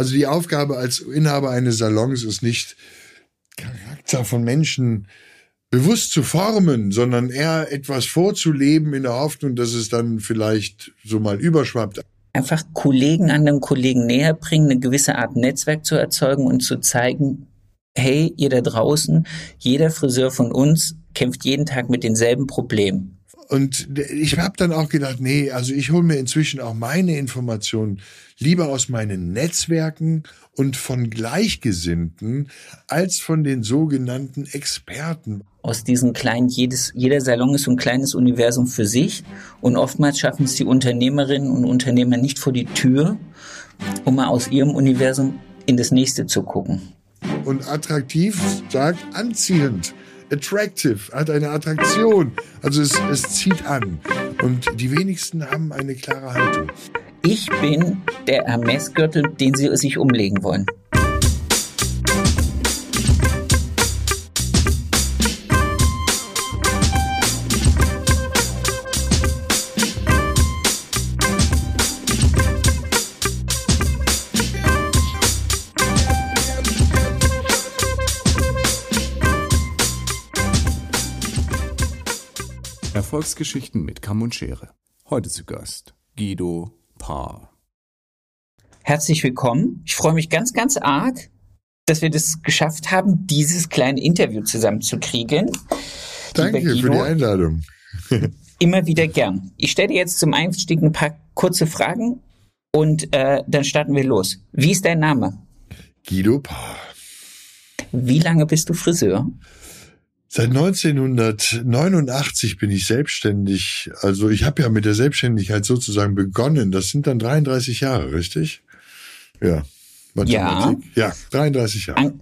Also die Aufgabe als Inhaber eines Salons ist nicht Charakter von Menschen bewusst zu formen, sondern eher etwas vorzuleben in der Hoffnung, dass es dann vielleicht so mal überschwappt. Einfach Kollegen anderen Kollegen näher bringen, eine gewisse Art Netzwerk zu erzeugen und zu zeigen, hey, ihr da draußen, jeder Friseur von uns kämpft jeden Tag mit denselben Problemen. Und ich habe dann auch gedacht, nee, also ich hole mir inzwischen auch meine Informationen lieber aus meinen Netzwerken und von Gleichgesinnten als von den sogenannten Experten. Aus diesen kleinen, jedes, jeder Salon ist so ein kleines Universum für sich und oftmals schaffen es die Unternehmerinnen und Unternehmer nicht vor die Tür, um mal aus ihrem Universum in das nächste zu gucken. Und attraktiv sagt anziehend attractive, hat eine Attraktion. Also es, es zieht an. Und die wenigsten haben eine klare Haltung. Ich bin der Hermesgürtel, den Sie sich umlegen wollen. Erfolgsgeschichten mit Kamm und Schere. Heute zu Gast Guido Paar. Herzlich willkommen. Ich freue mich ganz, ganz arg, dass wir das geschafft haben, dieses kleine Interview zusammenzukriegen. Danke Guido, für die Einladung. immer wieder gern. Ich stelle dir jetzt zum Einstieg ein paar kurze Fragen und äh, dann starten wir los. Wie ist dein Name? Guido Paar. Wie lange bist du Friseur? Seit 1989 bin ich selbstständig. Also ich habe ja mit der Selbstständigkeit sozusagen begonnen. Das sind dann 33 Jahre, richtig? Ja. Ja. Ja, 33 Jahre. An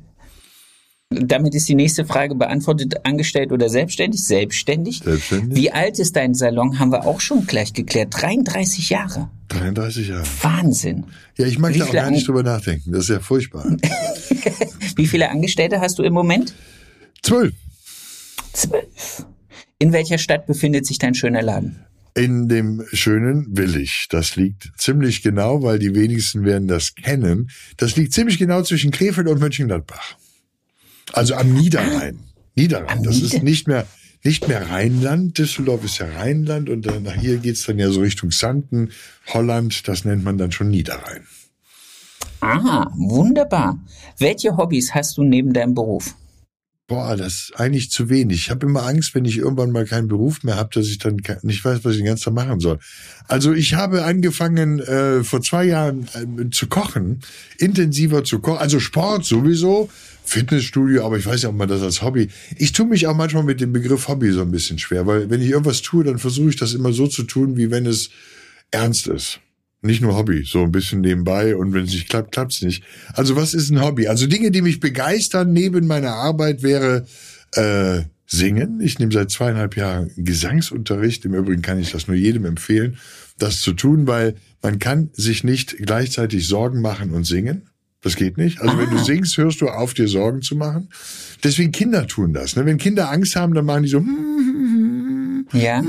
damit ist die nächste Frage beantwortet. Angestellt oder selbstständig? Selbstständig. Selbstständig. Wie alt ist dein Salon? Haben wir auch schon gleich geklärt. 33 Jahre. 33 Jahre. Wahnsinn. Ja, ich mag Wie da auch gar nicht drüber nachdenken. Das ist ja furchtbar. Wie viele Angestellte hast du im Moment? Zwölf. Zwölf. In welcher Stadt befindet sich dein schöner Laden? In dem schönen Willig. Das liegt ziemlich genau, weil die wenigsten werden das kennen. Das liegt ziemlich genau zwischen Krefeld und Mönchengladbach. Also am Niederrhein. Niederrhein. Das Nieder ist nicht mehr, nicht mehr Rheinland. Düsseldorf ist ja Rheinland und dann, nach hier geht's dann ja so Richtung Sanden, Holland. Das nennt man dann schon Niederrhein. Ah, wunderbar. Welche Hobbys hast du neben deinem Beruf? Boah, das ist eigentlich zu wenig. Ich habe immer Angst, wenn ich irgendwann mal keinen Beruf mehr habe, dass ich dann nicht weiß, was ich den ganzen Tag machen soll. Also ich habe angefangen äh, vor zwei Jahren äh, zu kochen, intensiver zu kochen, also Sport sowieso, Fitnessstudio, aber ich weiß ja, ob man das als Hobby. Ich tue mich auch manchmal mit dem Begriff Hobby so ein bisschen schwer, weil wenn ich irgendwas tue, dann versuche ich das immer so zu tun, wie wenn es ernst ist nicht nur Hobby, so ein bisschen nebenbei und wenn es nicht klappt, klappt's nicht. Also was ist ein Hobby? Also Dinge, die mich begeistern neben meiner Arbeit wäre äh, Singen. Ich nehme seit zweieinhalb Jahren Gesangsunterricht. Im Übrigen kann ich das nur jedem empfehlen, das zu tun, weil man kann sich nicht gleichzeitig Sorgen machen und singen. Das geht nicht. Also wenn du ah. singst, hörst du auf, dir Sorgen zu machen. Deswegen Kinder tun das. Ne? Wenn Kinder Angst haben, dann machen die so. Ja.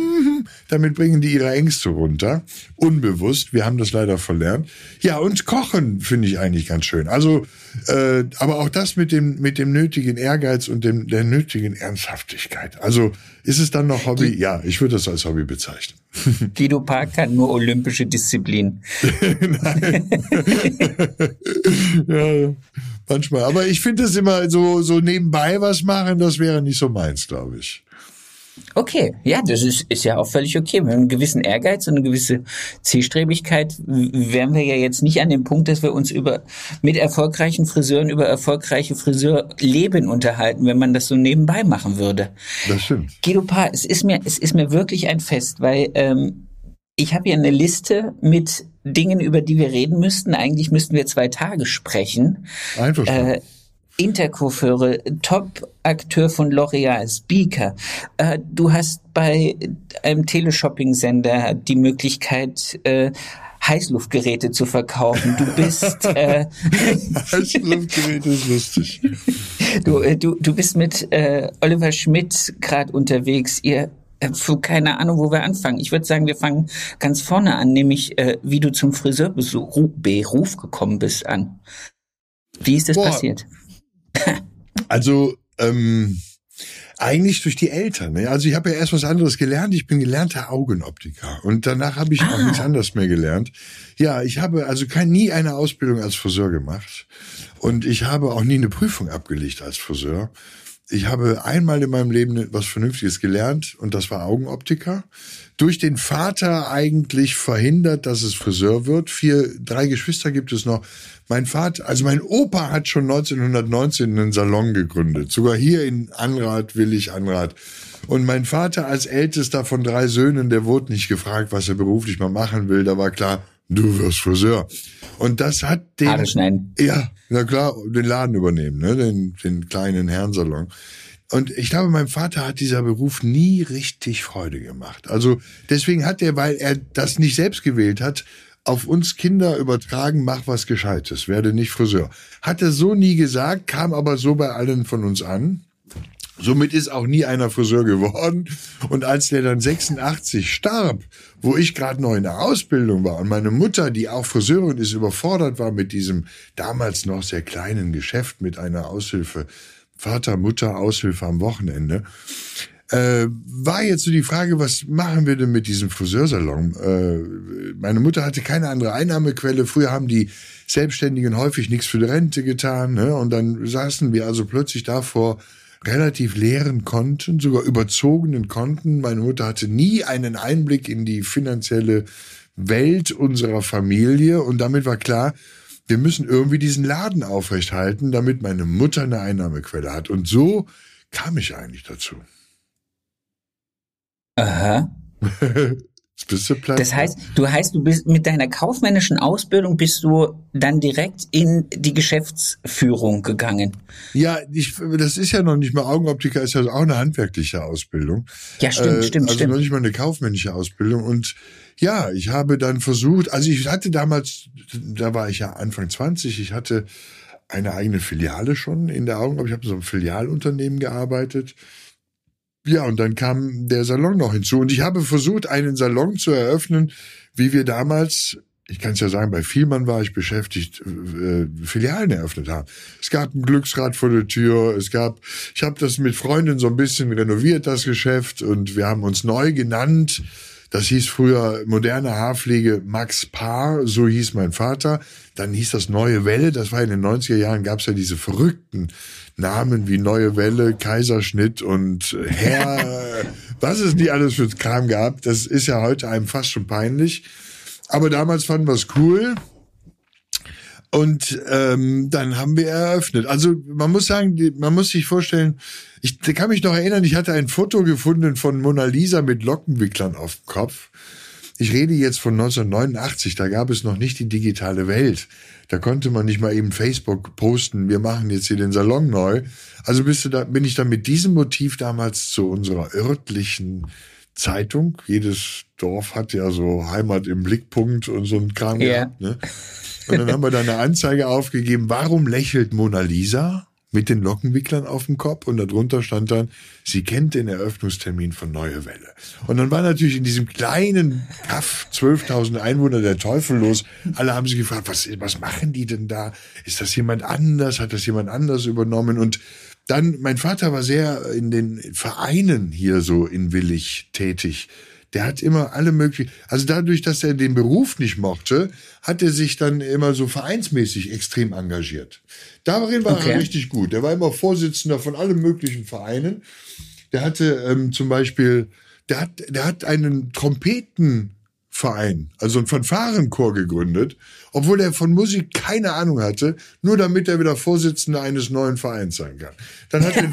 Damit bringen die ihre Ängste runter. Unbewusst. Wir haben das leider verlernt. Ja, und Kochen finde ich eigentlich ganz schön. Also, äh, aber auch das mit dem, mit dem nötigen Ehrgeiz und dem, der nötigen Ernsthaftigkeit. Also, ist es dann noch Hobby? Ja, ich würde das als Hobby bezeichnen. Guido Park kann nur olympische Disziplin. Nein. ja, manchmal. Aber ich finde es immer so, so nebenbei was machen, das wäre nicht so meins, glaube ich. Okay, ja, das ist, ist ja auch völlig okay. Mit einem gewissen Ehrgeiz und eine gewisse Zielstrebigkeit wären wir ja jetzt nicht an dem Punkt, dass wir uns über mit erfolgreichen Friseuren über erfolgreiche Friseurleben unterhalten, wenn man das so nebenbei machen würde. Das stimmt. Guido Paar, es ist mir, es ist mir wirklich ein Fest, weil ähm, ich habe hier eine Liste mit Dingen, über die wir reden müssten. Eigentlich müssten wir zwei Tage sprechen. Einverstanden. Äh, Intercoiffeure, Top-Akteur von L'Oreal, Speaker. Äh, du hast bei einem Teleshopping-Sender die Möglichkeit, äh, Heißluftgeräte zu verkaufen. Du bist äh, Heißluftgeräte ist lustig. Du, äh, du, du bist mit äh, Oliver Schmidt gerade unterwegs. Ihr Äh, keine Ahnung, wo wir anfangen. Ich würde sagen, wir fangen ganz vorne an, nämlich äh, wie du zum Friseurberuf gekommen bist an. Wie ist das Boah. passiert? also ähm, eigentlich durch die Eltern. Ne? Also ich habe ja erst was anderes gelernt. Ich bin gelernter Augenoptiker und danach habe ich ah. auch nichts anderes mehr gelernt. Ja, ich habe also kein, nie eine Ausbildung als Friseur gemacht und ich habe auch nie eine Prüfung abgelegt als Friseur ich habe einmal in meinem Leben was Vernünftiges gelernt und das war Augenoptiker. Durch den Vater eigentlich verhindert, dass es Friseur wird. Vier, drei Geschwister gibt es noch. Mein Vater, also mein Opa hat schon 1919 einen Salon gegründet. Sogar hier in Anrat, Willig Anrat. Und mein Vater als ältester von drei Söhnen, der wurde nicht gefragt, was er beruflich mal machen will. Da war klar, du wirst Friseur. Und das hat den. Haare schneiden. Ja, na klar, den Laden übernehmen, ne? den, den kleinen Herrensalon. Und ich glaube, meinem Vater hat dieser Beruf nie richtig Freude gemacht. Also deswegen hat er, weil er das nicht selbst gewählt hat, auf uns Kinder übertragen, mach was Gescheites, werde nicht Friseur. Hat er so nie gesagt, kam aber so bei allen von uns an. Somit ist auch nie einer Friseur geworden. Und als der dann 86 starb, wo ich gerade noch in der Ausbildung war und meine Mutter, die auch Friseurin ist, überfordert war mit diesem damals noch sehr kleinen Geschäft mit einer Aushilfe, Vater, Mutter, Aushilfe am Wochenende, äh, war jetzt so die Frage, was machen wir denn mit diesem Friseursalon? Äh, meine Mutter hatte keine andere Einnahmequelle. Früher haben die Selbstständigen häufig nichts für die Rente getan. Ne? Und dann saßen wir also plötzlich davor, relativ leeren Konten, sogar überzogenen Konten. Meine Mutter hatte nie einen Einblick in die finanzielle Welt unserer Familie und damit war klar, wir müssen irgendwie diesen Laden aufrechthalten, damit meine Mutter eine Einnahmequelle hat. Und so kam ich eigentlich dazu. Aha. Das heißt, du heißt, du bist mit deiner kaufmännischen Ausbildung bist du dann direkt in die Geschäftsführung gegangen. Ja, ich, das ist ja noch nicht mal Augenoptiker, ist ja auch eine handwerkliche Ausbildung. Ja, stimmt, äh, stimmt, also stimmt. noch nicht mal eine kaufmännische Ausbildung und ja, ich habe dann versucht, also ich hatte damals, da war ich ja Anfang 20, ich hatte eine eigene Filiale schon in der Augen, ich habe so ein Filialunternehmen gearbeitet ja, und dann kam der Salon noch hinzu. Und ich habe versucht, einen Salon zu eröffnen, wie wir damals, ich kann es ja sagen, bei Vielmann war ich beschäftigt, äh, Filialen eröffnet haben. Es gab ein Glücksrad vor der Tür, es gab, ich habe das mit Freunden so ein bisschen renoviert, das Geschäft, und wir haben uns neu genannt. Das hieß früher moderne Haarpflege Max Paar, so hieß mein Vater. Dann hieß das Neue Welle, das war in den 90er Jahren, gab es ja diese verrückten Namen wie Neue Welle, Kaiserschnitt und Herr, was es nie alles für Kram gab. Das ist ja heute einem fast schon peinlich. Aber damals fanden wir es cool. Und ähm, dann haben wir eröffnet. Also man muss sagen, man muss sich vorstellen, ich kann mich noch erinnern, ich hatte ein Foto gefunden von Mona Lisa mit Lockenwicklern auf dem Kopf. Ich rede jetzt von 1989, da gab es noch nicht die digitale Welt. Da konnte man nicht mal eben Facebook posten, wir machen jetzt hier den Salon neu. Also bist du da, bin ich dann mit diesem Motiv damals zu unserer örtlichen Zeitung. Jedes Dorf hat ja so Heimat im Blickpunkt und so ein Kram yeah. gehabt. Ne? Und dann haben wir da eine Anzeige aufgegeben, warum lächelt Mona Lisa? Mit den Lockenwicklern auf dem Kopf und darunter stand dann, sie kennt den Eröffnungstermin von Neue Welle. Und dann war natürlich in diesem kleinen Kaff 12.000 Einwohner der Teufel los. Alle haben sich gefragt, was, was machen die denn da? Ist das jemand anders? Hat das jemand anders übernommen? Und dann, mein Vater war sehr in den Vereinen hier so in Willig tätig der hat immer alle möglichen, also dadurch, dass er den Beruf nicht mochte, hat er sich dann immer so vereinsmäßig extrem engagiert. Darin war okay. er richtig gut. Der war immer Vorsitzender von allen möglichen Vereinen. Der hatte ähm, zum Beispiel, der hat, der hat einen Trompeten Verein, also ein Fanfarenchor gegründet, obwohl er von Musik keine Ahnung hatte, nur damit er wieder Vorsitzender eines neuen Vereins sein kann. Dann hat er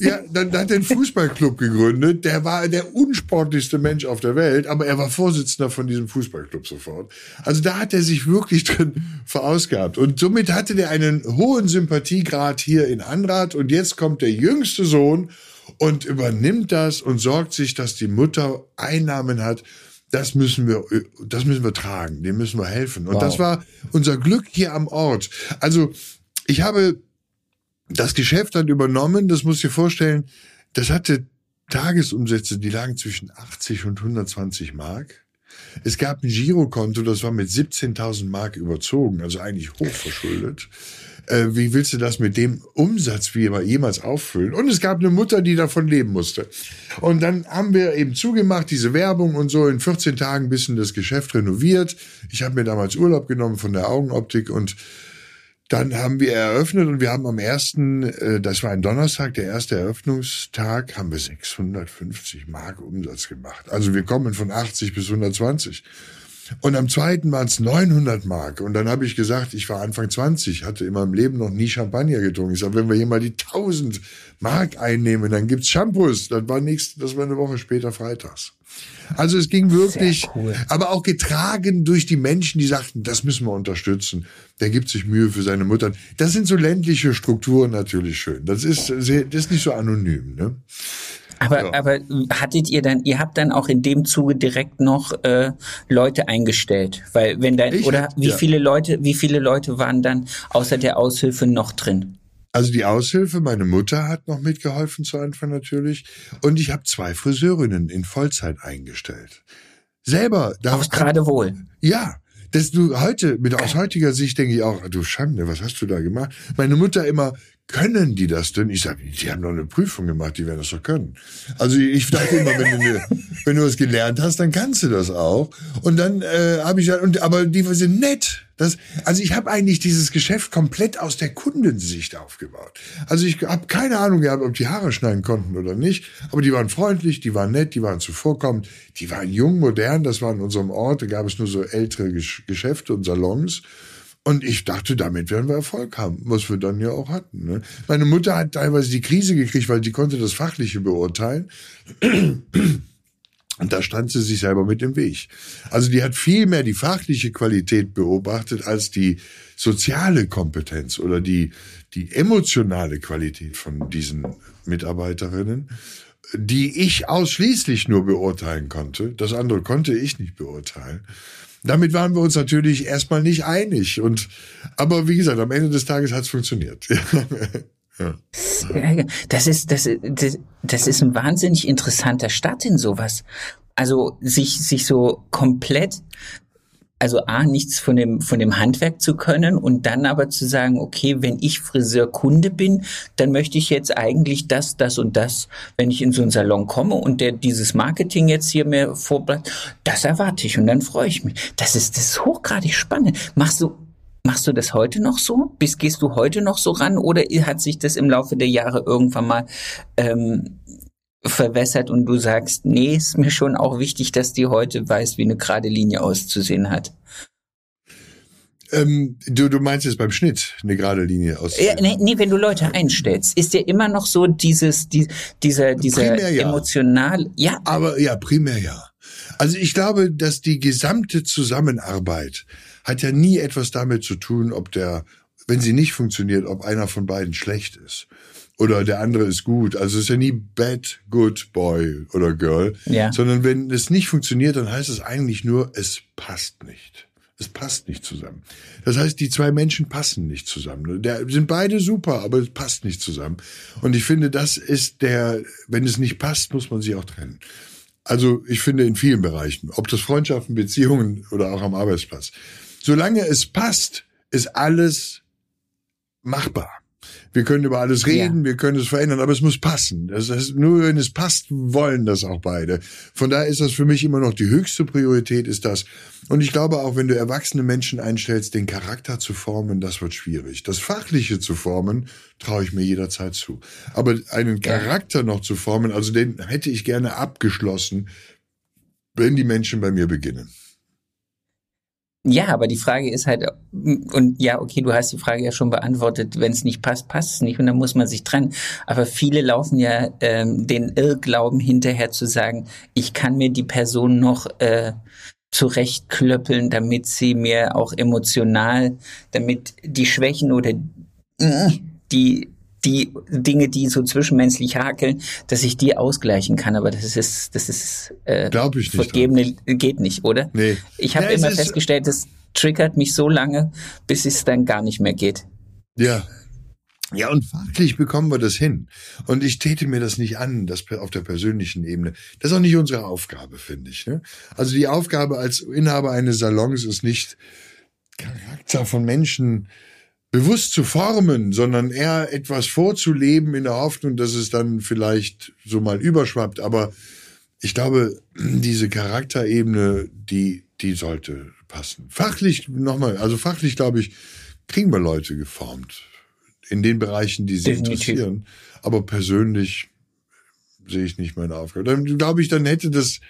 ja, dann, dann hat einen Fußballclub gegründet, der war der unsportlichste Mensch auf der Welt, aber er war Vorsitzender von diesem Fußballclub sofort. Also da hat er sich wirklich drin verausgabt. Und somit hatte der einen hohen Sympathiegrad hier in Anrat und jetzt kommt der jüngste Sohn und übernimmt das und sorgt sich, dass die Mutter Einnahmen hat das müssen wir, das müssen wir tragen, dem müssen wir helfen. Und wow. das war unser Glück hier am Ort. Also ich habe das Geschäft dann übernommen, das muss dir vorstellen, das hatte Tagesumsätze, die lagen zwischen 80 und 120 Mark. Es gab ein Girokonto, das war mit 17.000 Mark überzogen, also eigentlich hochverschuldet. Äh, wie willst du das mit dem Umsatz wie immer jemals auffüllen? Und es gab eine Mutter, die davon leben musste. Und dann haben wir eben zugemacht, diese Werbung und so. In 14 Tagen bisschen das Geschäft renoviert. Ich habe mir damals Urlaub genommen von der Augenoptik und dann haben wir eröffnet und wir haben am ersten, äh, das war ein Donnerstag, der erste Eröffnungstag, haben wir 650 Mark Umsatz gemacht. Also wir kommen von 80 bis 120. Und am zweiten waren es 900 Mark. Und dann habe ich gesagt, ich war Anfang 20, hatte in meinem Leben noch nie Champagner getrunken. Ich sage, wenn wir hier mal die 1000 Mark einnehmen, dann gibt's Shampoos. Das war nächst, das war eine Woche später freitags. Also es ging wirklich, cool. aber auch getragen durch die Menschen, die sagten, das müssen wir unterstützen. Der gibt sich Mühe für seine Mutter. Das sind so ländliche Strukturen natürlich schön. Das ist, das ist nicht so anonym. Ne? Aber, ja. aber hattet ihr dann, ihr habt dann auch in dem Zuge direkt noch äh, Leute eingestellt, weil wenn dann ich oder wie ja. viele Leute, wie viele Leute waren dann außer der Aushilfe noch drin? Also die Aushilfe, meine Mutter hat noch mitgeholfen zu Anfang natürlich. Und ich habe zwei Friseurinnen in Vollzeit eingestellt. Selber. Auch gerade wohl. Ja. Das du heute, mit aus heutiger Sicht denke ich auch, du Schande, was hast du da gemacht? Meine Mutter immer, können die das denn? Ich sage, die haben doch eine Prüfung gemacht, die werden das doch können. Also ich dachte immer, wenn du, wenn du was gelernt hast, dann kannst du das auch. Und dann äh, habe ich und aber die sind nett. Das, also ich habe eigentlich dieses Geschäft komplett aus der Kundensicht aufgebaut. Also ich habe keine Ahnung gehabt, ob die Haare schneiden konnten oder nicht, aber die waren freundlich, die waren nett, die waren zuvorkommend, die waren jung, modern. Das war in unserem Ort, da gab es nur so ältere Geschäfte und Salons. Und ich dachte, damit werden wir Erfolg haben, was wir dann ja auch hatten. Ne? Meine Mutter hat teilweise die Krise gekriegt, weil sie konnte das Fachliche beurteilen. Und da stand sie sich selber mit im Weg. Also die hat viel mehr die fachliche Qualität beobachtet als die soziale Kompetenz oder die, die emotionale Qualität von diesen Mitarbeiterinnen, die ich ausschließlich nur beurteilen konnte. Das andere konnte ich nicht beurteilen. Damit waren wir uns natürlich erstmal nicht einig. Und aber wie gesagt, am Ende des Tages hat es funktioniert. ja. Das ist, das, das, das ist ein wahnsinnig interessanter Start in sowas. Also sich, sich so komplett also A, nichts von dem, von dem Handwerk zu können und dann aber zu sagen, okay, wenn ich Friseurkunde bin, dann möchte ich jetzt eigentlich das, das und das, wenn ich in so einen Salon komme und der dieses Marketing jetzt hier mir vorbleibt, das erwarte ich und dann freue ich mich. Das ist, das ist hochgradig spannend. Machst du, Machst du das heute noch so? Bis gehst du heute noch so ran oder hat sich das im Laufe der Jahre irgendwann mal ähm, verwässert und du sagst, nee, ist mir schon auch wichtig, dass die heute weiß, wie eine gerade Linie auszusehen hat. Ähm, du, du meinst jetzt beim Schnitt eine gerade Linie aus? Ja, nee, nee, wenn du Leute einstellst, ist dir immer noch so dieses, die, dieser, dieser ja. emotional, ja. Aber ja, primär ja. Also ich glaube, dass die gesamte Zusammenarbeit hat ja nie etwas damit zu tun, ob der, wenn sie nicht funktioniert, ob einer von beiden schlecht ist oder der andere ist gut. Also es ist ja nie bad, good boy oder girl, ja. sondern wenn es nicht funktioniert, dann heißt es eigentlich nur, es passt nicht. Es passt nicht zusammen. Das heißt, die zwei Menschen passen nicht zusammen. Der sind beide super, aber es passt nicht zusammen. Und ich finde, das ist der, wenn es nicht passt, muss man sich auch trennen. Also ich finde in vielen Bereichen, ob das Freundschaften, Beziehungen oder auch am Arbeitsplatz. Solange es passt, ist alles machbar. Wir können über alles reden, ja. wir können es verändern, aber es muss passen. Das heißt, nur wenn es passt, wollen das auch beide. Von daher ist das für mich immer noch die höchste Priorität, ist das. Und ich glaube auch, wenn du erwachsene Menschen einstellst, den Charakter zu formen, das wird schwierig. Das Fachliche zu formen, traue ich mir jederzeit zu. Aber einen Charakter noch zu formen, also den hätte ich gerne abgeschlossen, wenn die Menschen bei mir beginnen. Ja, aber die Frage ist halt, und ja, okay, du hast die Frage ja schon beantwortet, wenn es nicht passt, passt es nicht und dann muss man sich trennen. Aber viele laufen ja ähm, den Irrglauben hinterher zu sagen, ich kann mir die Person noch äh, zurechtklöppeln, damit sie mir auch emotional, damit die Schwächen oder die die Dinge, die so zwischenmenschlich hakeln, dass ich die ausgleichen kann. Aber das ist, das ist äh, Glaub ich nicht vergebene geht nicht, oder? Nee. Ich habe ja, immer festgestellt, das triggert mich so lange, bis es dann gar nicht mehr geht. Ja. Ja, und fachlich bekommen wir das hin. Und ich täte mir das nicht an, das auf der persönlichen Ebene. Das ist auch nicht unsere Aufgabe, finde ich. Ne? Also die Aufgabe als Inhaber eines Salons ist nicht, Charakter von Menschen bewusst zu formen, sondern eher etwas vorzuleben in der Hoffnung, dass es dann vielleicht so mal überschwappt. Aber ich glaube, diese Charakterebene, die, die sollte passen. Fachlich, nochmal, also fachlich glaube ich, kriegen wir Leute geformt in den Bereichen, die sie Definitiv. interessieren. Aber persönlich sehe ich nicht meine Aufgabe. Dann glaube ich, dann hätte das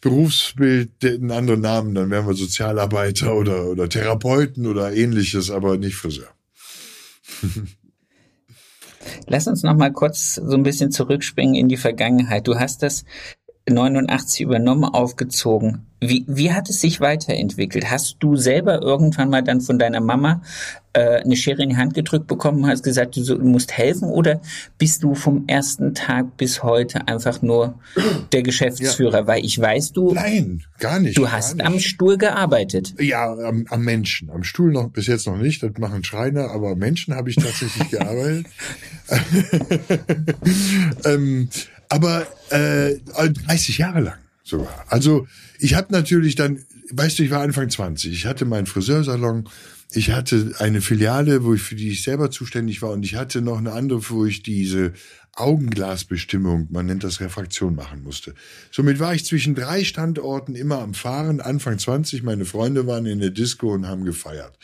Berufsbild einen anderen Namen, dann wären wir Sozialarbeiter oder, oder Therapeuten oder ähnliches, aber nicht Friseur. Lass uns noch mal kurz so ein bisschen zurückspringen in die Vergangenheit. Du hast das 89 übernommen, aufgezogen. Wie, wie hat es sich weiterentwickelt? Hast du selber irgendwann mal dann von deiner Mama äh, eine Schere in die Hand gedrückt bekommen, hast gesagt, du, so, du musst helfen oder bist du vom ersten Tag bis heute einfach nur der Geschäftsführer? Ja. Weil ich weiß, du. Nein, gar nicht. Du hast nicht. am Stuhl gearbeitet. Ja, am, am Menschen. Am Stuhl noch bis jetzt noch nicht, das machen Schreiner, aber Menschen habe ich tatsächlich gearbeitet. ähm, aber äh, 30 Jahre lang sogar. Also ich habe natürlich dann, weißt du, ich war Anfang 20, ich hatte meinen Friseursalon, ich hatte eine Filiale, wo ich für die ich selber zuständig war und ich hatte noch eine andere, wo ich diese Augenglasbestimmung, man nennt das Refraktion, machen musste. Somit war ich zwischen drei Standorten immer am Fahren. Anfang 20, meine Freunde waren in der Disco und haben gefeiert.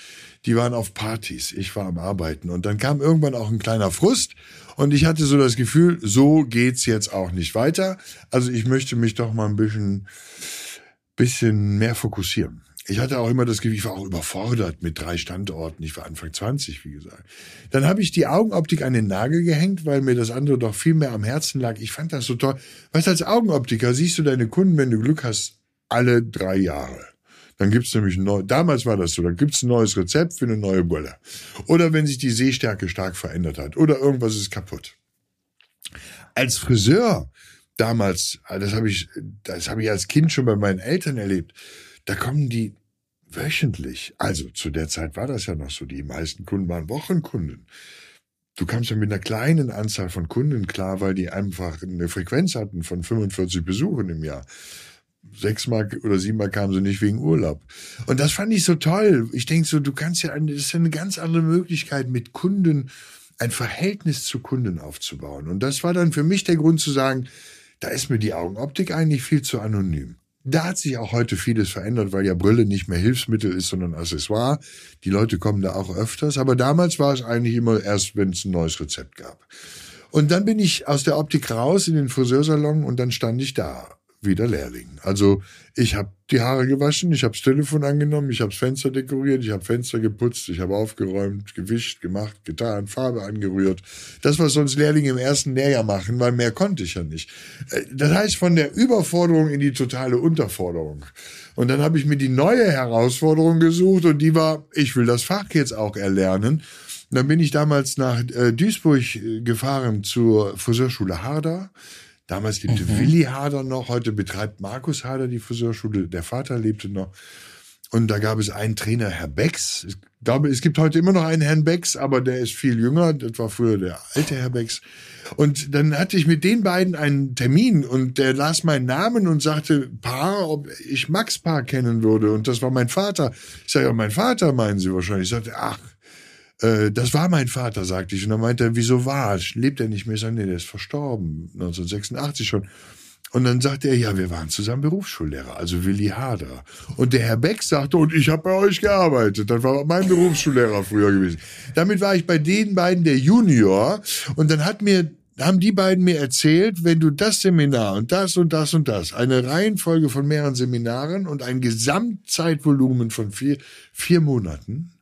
Die waren auf Partys, ich war am Arbeiten. Und dann kam irgendwann auch ein kleiner Frust und ich hatte so das Gefühl, so geht's jetzt auch nicht weiter. Also ich möchte mich doch mal ein bisschen, bisschen mehr fokussieren. Ich hatte auch immer das Gefühl, ich war auch überfordert mit drei Standorten. Ich war Anfang 20, wie gesagt. Dann habe ich die Augenoptik an den Nagel gehängt, weil mir das andere doch viel mehr am Herzen lag. Ich fand das so toll. Weißt als Augenoptiker siehst du deine Kunden, wenn du Glück hast, alle drei Jahre. Dann gibt's nämlich neues, damals war das so, dann gibt's ein neues Rezept für eine neue Brille. Oder wenn sich die Sehstärke stark verändert hat. Oder irgendwas ist kaputt. Als Friseur damals, das habe ich, das habe ich als Kind schon bei meinen Eltern erlebt da kommen die wöchentlich. Also zu der Zeit war das ja noch so. Die meisten Kunden waren Wochenkunden. Du kamst ja mit einer kleinen Anzahl von Kunden klar, weil die einfach eine Frequenz hatten von 45 Besuchen im Jahr. Sechsmal oder siebenmal kamen sie nicht wegen Urlaub. Und das fand ich so toll. Ich denke so, du kannst ja, das ist ja eine ganz andere Möglichkeit, mit Kunden ein Verhältnis zu Kunden aufzubauen. Und das war dann für mich der Grund zu sagen, da ist mir die Augenoptik eigentlich viel zu anonym. Da hat sich auch heute vieles verändert, weil ja Brille nicht mehr Hilfsmittel ist, sondern Accessoire. Die Leute kommen da auch öfters. Aber damals war es eigentlich immer erst, wenn es ein neues Rezept gab. Und dann bin ich aus der Optik raus in den Friseursalon und dann stand ich da wieder Lehrling. Also ich habe die Haare gewaschen, ich habe das Telefon angenommen, ich habe das Fenster dekoriert, ich habe Fenster geputzt, ich habe aufgeräumt, gewischt, gemacht, getan, Farbe angerührt. Das, was sonst Lehrlinge im ersten Lehrjahr machen, weil mehr konnte ich ja nicht. Äh, das heißt, von der Überforderung in die totale Unterforderung. Und dann habe ich mir die neue Herausforderung gesucht und die war, ich will das Fach jetzt auch erlernen. Und dann bin ich damals nach äh, Duisburg äh, gefahren zur Friseurschule Harder Damals lebte mhm. Willi Hader noch, heute betreibt Markus Hader die Friseurschule, der Vater lebte noch. Und da gab es einen Trainer, Herr Becks. Ich glaube, es gibt heute immer noch einen Herrn Becks, aber der ist viel jünger. Das war früher der alte Herr Becks. Und dann hatte ich mit den beiden einen Termin und der las meinen Namen und sagte, Paar, ob ich Max Paar kennen würde. Und das war mein Vater. Ich sage, ja, mein Vater meinen Sie wahrscheinlich. Ich sagte, ach, äh, das war mein Vater, sagte ich. Und dann meinte er, wieso war? Lebt er nicht mehr? Ich sage, nee, der ist verstorben, 1986 schon. Und dann sagte er, ja, wir waren zusammen Berufsschullehrer, also Willi Hader. Und der Herr Beck sagte, und ich habe bei euch gearbeitet. Das war mein Berufsschullehrer früher gewesen. Damit war ich bei den beiden der Junior. Und dann hat mir haben die beiden mir erzählt, wenn du das Seminar und das und das und das, eine Reihenfolge von mehreren Seminaren und ein Gesamtzeitvolumen von vier, vier Monaten,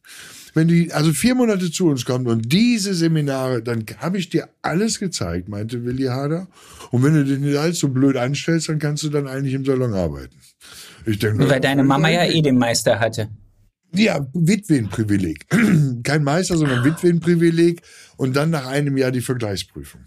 wenn die also vier Monate zu uns kommt und diese Seminare, dann habe ich dir alles gezeigt, meinte Willi Hader. Und wenn du dich nicht allzu blöd anstellst, dann kannst du dann eigentlich im Salon arbeiten. Ich denke, Weil deine Mama ja eh den Meister hatte. Ja, Witwenprivileg. Kein Meister, sondern Witwenprivileg. Und dann nach einem Jahr die Vergleichsprüfung.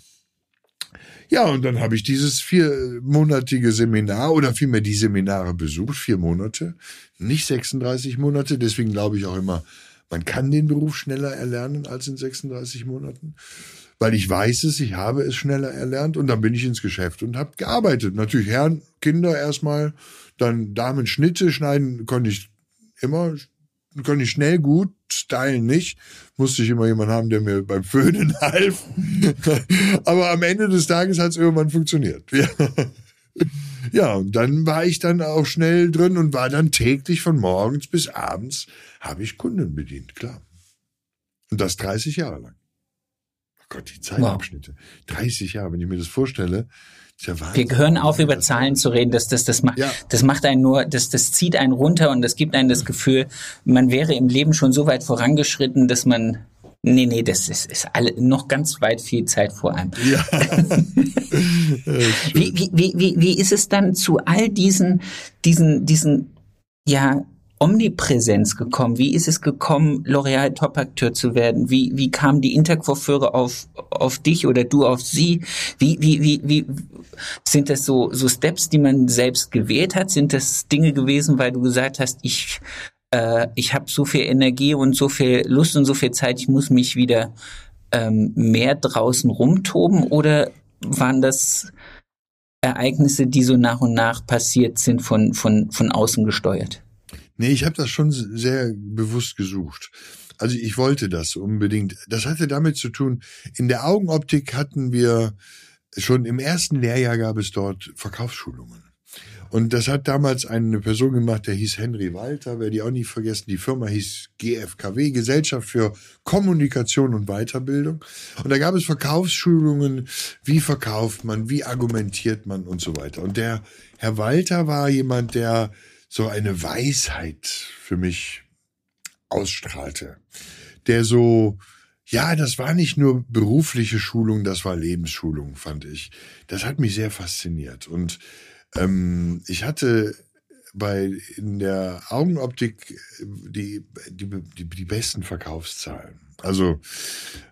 Ja, und dann habe ich dieses viermonatige Seminar oder vielmehr die Seminare besucht, vier Monate, nicht 36 Monate. Deswegen glaube ich auch immer, Man kann den Beruf schneller erlernen als in 36 Monaten, weil ich weiß es, ich habe es schneller erlernt und dann bin ich ins Geschäft und habe gearbeitet. Natürlich Herren, Kinder erstmal, dann Damen Schnitte schneiden konnte ich immer, konnte ich schnell gut, stylen nicht. Musste ich immer jemanden haben, der mir beim Föhnen half. Aber am Ende des Tages hat es irgendwann funktioniert. Ja. Ja, und dann war ich dann auch schnell drin und war dann täglich von morgens bis abends habe ich Kunden bedient, klar. Und das 30 Jahre lang. Oh Gott, die Zeitabschnitte. Wow. 30 Jahre, wenn ich mir das vorstelle. Ja Wir gehören auf, über Zahlen zu reden. Das, das, das, macht, ja. das macht einen nur, das, das zieht einen runter und das gibt einen das Gefühl, man wäre im Leben schon so weit vorangeschritten, dass man Nee, nee, das ist, ist alle, noch ganz weit viel Zeit vor einem. Ja. wie, wie, wie, wie ist es dann zu all diesen, diesen, diesen, ja, Omnipräsenz gekommen? Wie ist es gekommen, L'Oreal Top-Akteur zu werden? Wie, wie kamen die Intercoiffeure auf, auf dich oder du auf sie? Wie, wie, wie, wie, sind das so, so Steps, die man selbst gewählt hat? Sind das Dinge gewesen, weil du gesagt hast, ich äh, ich habe so viel Energie und so viel Lust und so viel Zeit, ich muss mich wieder ähm, mehr draußen rumtoben oder waren das Ereignisse, die so nach und nach passiert sind, von, von, von außen gesteuert? Nee, ich habe das schon sehr bewusst gesucht. Also ich wollte das unbedingt. Das hatte damit zu tun, in der Augenoptik hatten wir schon im ersten Lehrjahr gab es dort Verkaufsschulungen. Und das hat damals eine Person gemacht, der hieß Henry Walter, werde ich auch nicht vergessen. Die Firma hieß GFKW, Gesellschaft für Kommunikation und Weiterbildung. Und da gab es Verkaufsschulungen, wie verkauft man, wie argumentiert man und so weiter. Und der Herr Walter war jemand, der so eine Weisheit für mich ausstrahlte. Der so, ja, das war nicht nur berufliche Schulung, das war Lebensschulung, fand ich. Das hat mich sehr fasziniert. Und ähm, ich hatte bei in der Augenoptik die, die, die, die besten Verkaufszahlen. Also,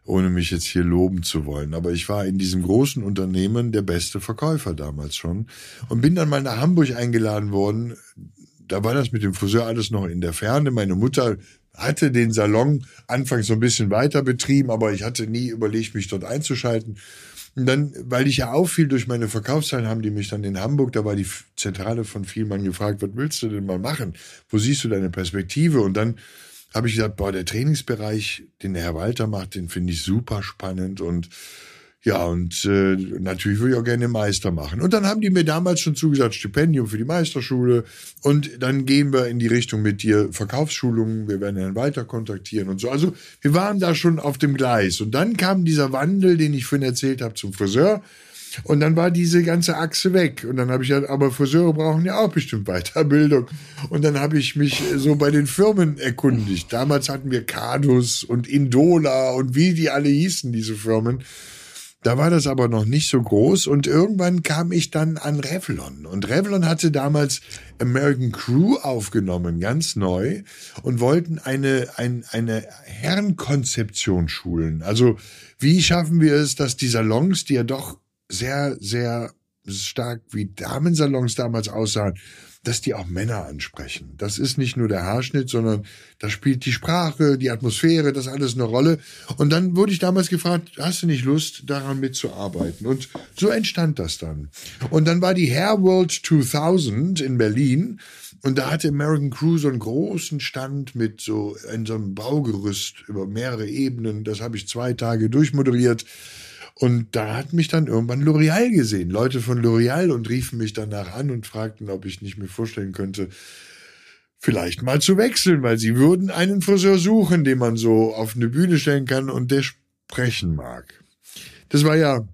ohne mich jetzt hier loben zu wollen, aber ich war in diesem großen Unternehmen der beste Verkäufer damals schon und bin dann mal nach Hamburg eingeladen worden. Da war das mit dem Friseur alles noch in der Ferne. Meine Mutter hatte den Salon anfangs so ein bisschen weiter betrieben, aber ich hatte nie überlegt, mich dort einzuschalten. Und dann, weil ich ja auffiel durch meine Verkaufszahlen, haben die mich dann in Hamburg, da war die Zentrale von Vielmann gefragt, was willst du denn mal machen? Wo siehst du deine Perspektive? Und dann habe ich gesagt, boah, der Trainingsbereich, den der Herr Walter macht, den finde ich super spannend und ja, und äh, natürlich würde ich auch gerne Meister machen. Und dann haben die mir damals schon zugesagt, Stipendium für die Meisterschule. Und dann gehen wir in die Richtung mit dir Verkaufsschulungen. Wir werden Herrn Walter kontaktieren und so. Also wir waren da schon auf dem Gleis. Und dann kam dieser Wandel, den ich vorhin erzählt habe, zum Friseur. Und dann war diese ganze Achse weg. Und dann habe ich gesagt, aber Friseure brauchen ja auch bestimmt Weiterbildung. Und dann habe ich mich so bei den Firmen erkundigt. Damals hatten wir Cadus und Indola und wie die alle hießen, diese Firmen. Da war das aber noch nicht so groß und irgendwann kam ich dann an Revlon und Revlon hatte damals American Crew aufgenommen, ganz neu und wollten eine, ein, eine Herrenkonzeption schulen. Also wie schaffen wir es, dass die Salons, die ja doch sehr, sehr stark wie Damensalons damals aussahen, dass die auch Männer ansprechen. Das ist nicht nur der Haarschnitt, sondern da spielt die Sprache, die Atmosphäre, das alles eine Rolle. Und dann wurde ich damals gefragt, hast du nicht Lust, daran mitzuarbeiten? Und so entstand das dann. Und dann war die Hair World 2000 in Berlin. Und da hatte American Crew so einen großen Stand mit so, in so einem Baugerüst über mehrere Ebenen. Das habe ich zwei Tage durchmoderiert. Und da hat mich dann irgendwann L'Oreal gesehen, Leute von L'Oreal und riefen mich danach an und fragten, ob ich nicht mir vorstellen könnte, vielleicht mal zu wechseln, weil sie würden einen Friseur suchen, den man so auf eine Bühne stellen kann und der sprechen mag. Das war ja,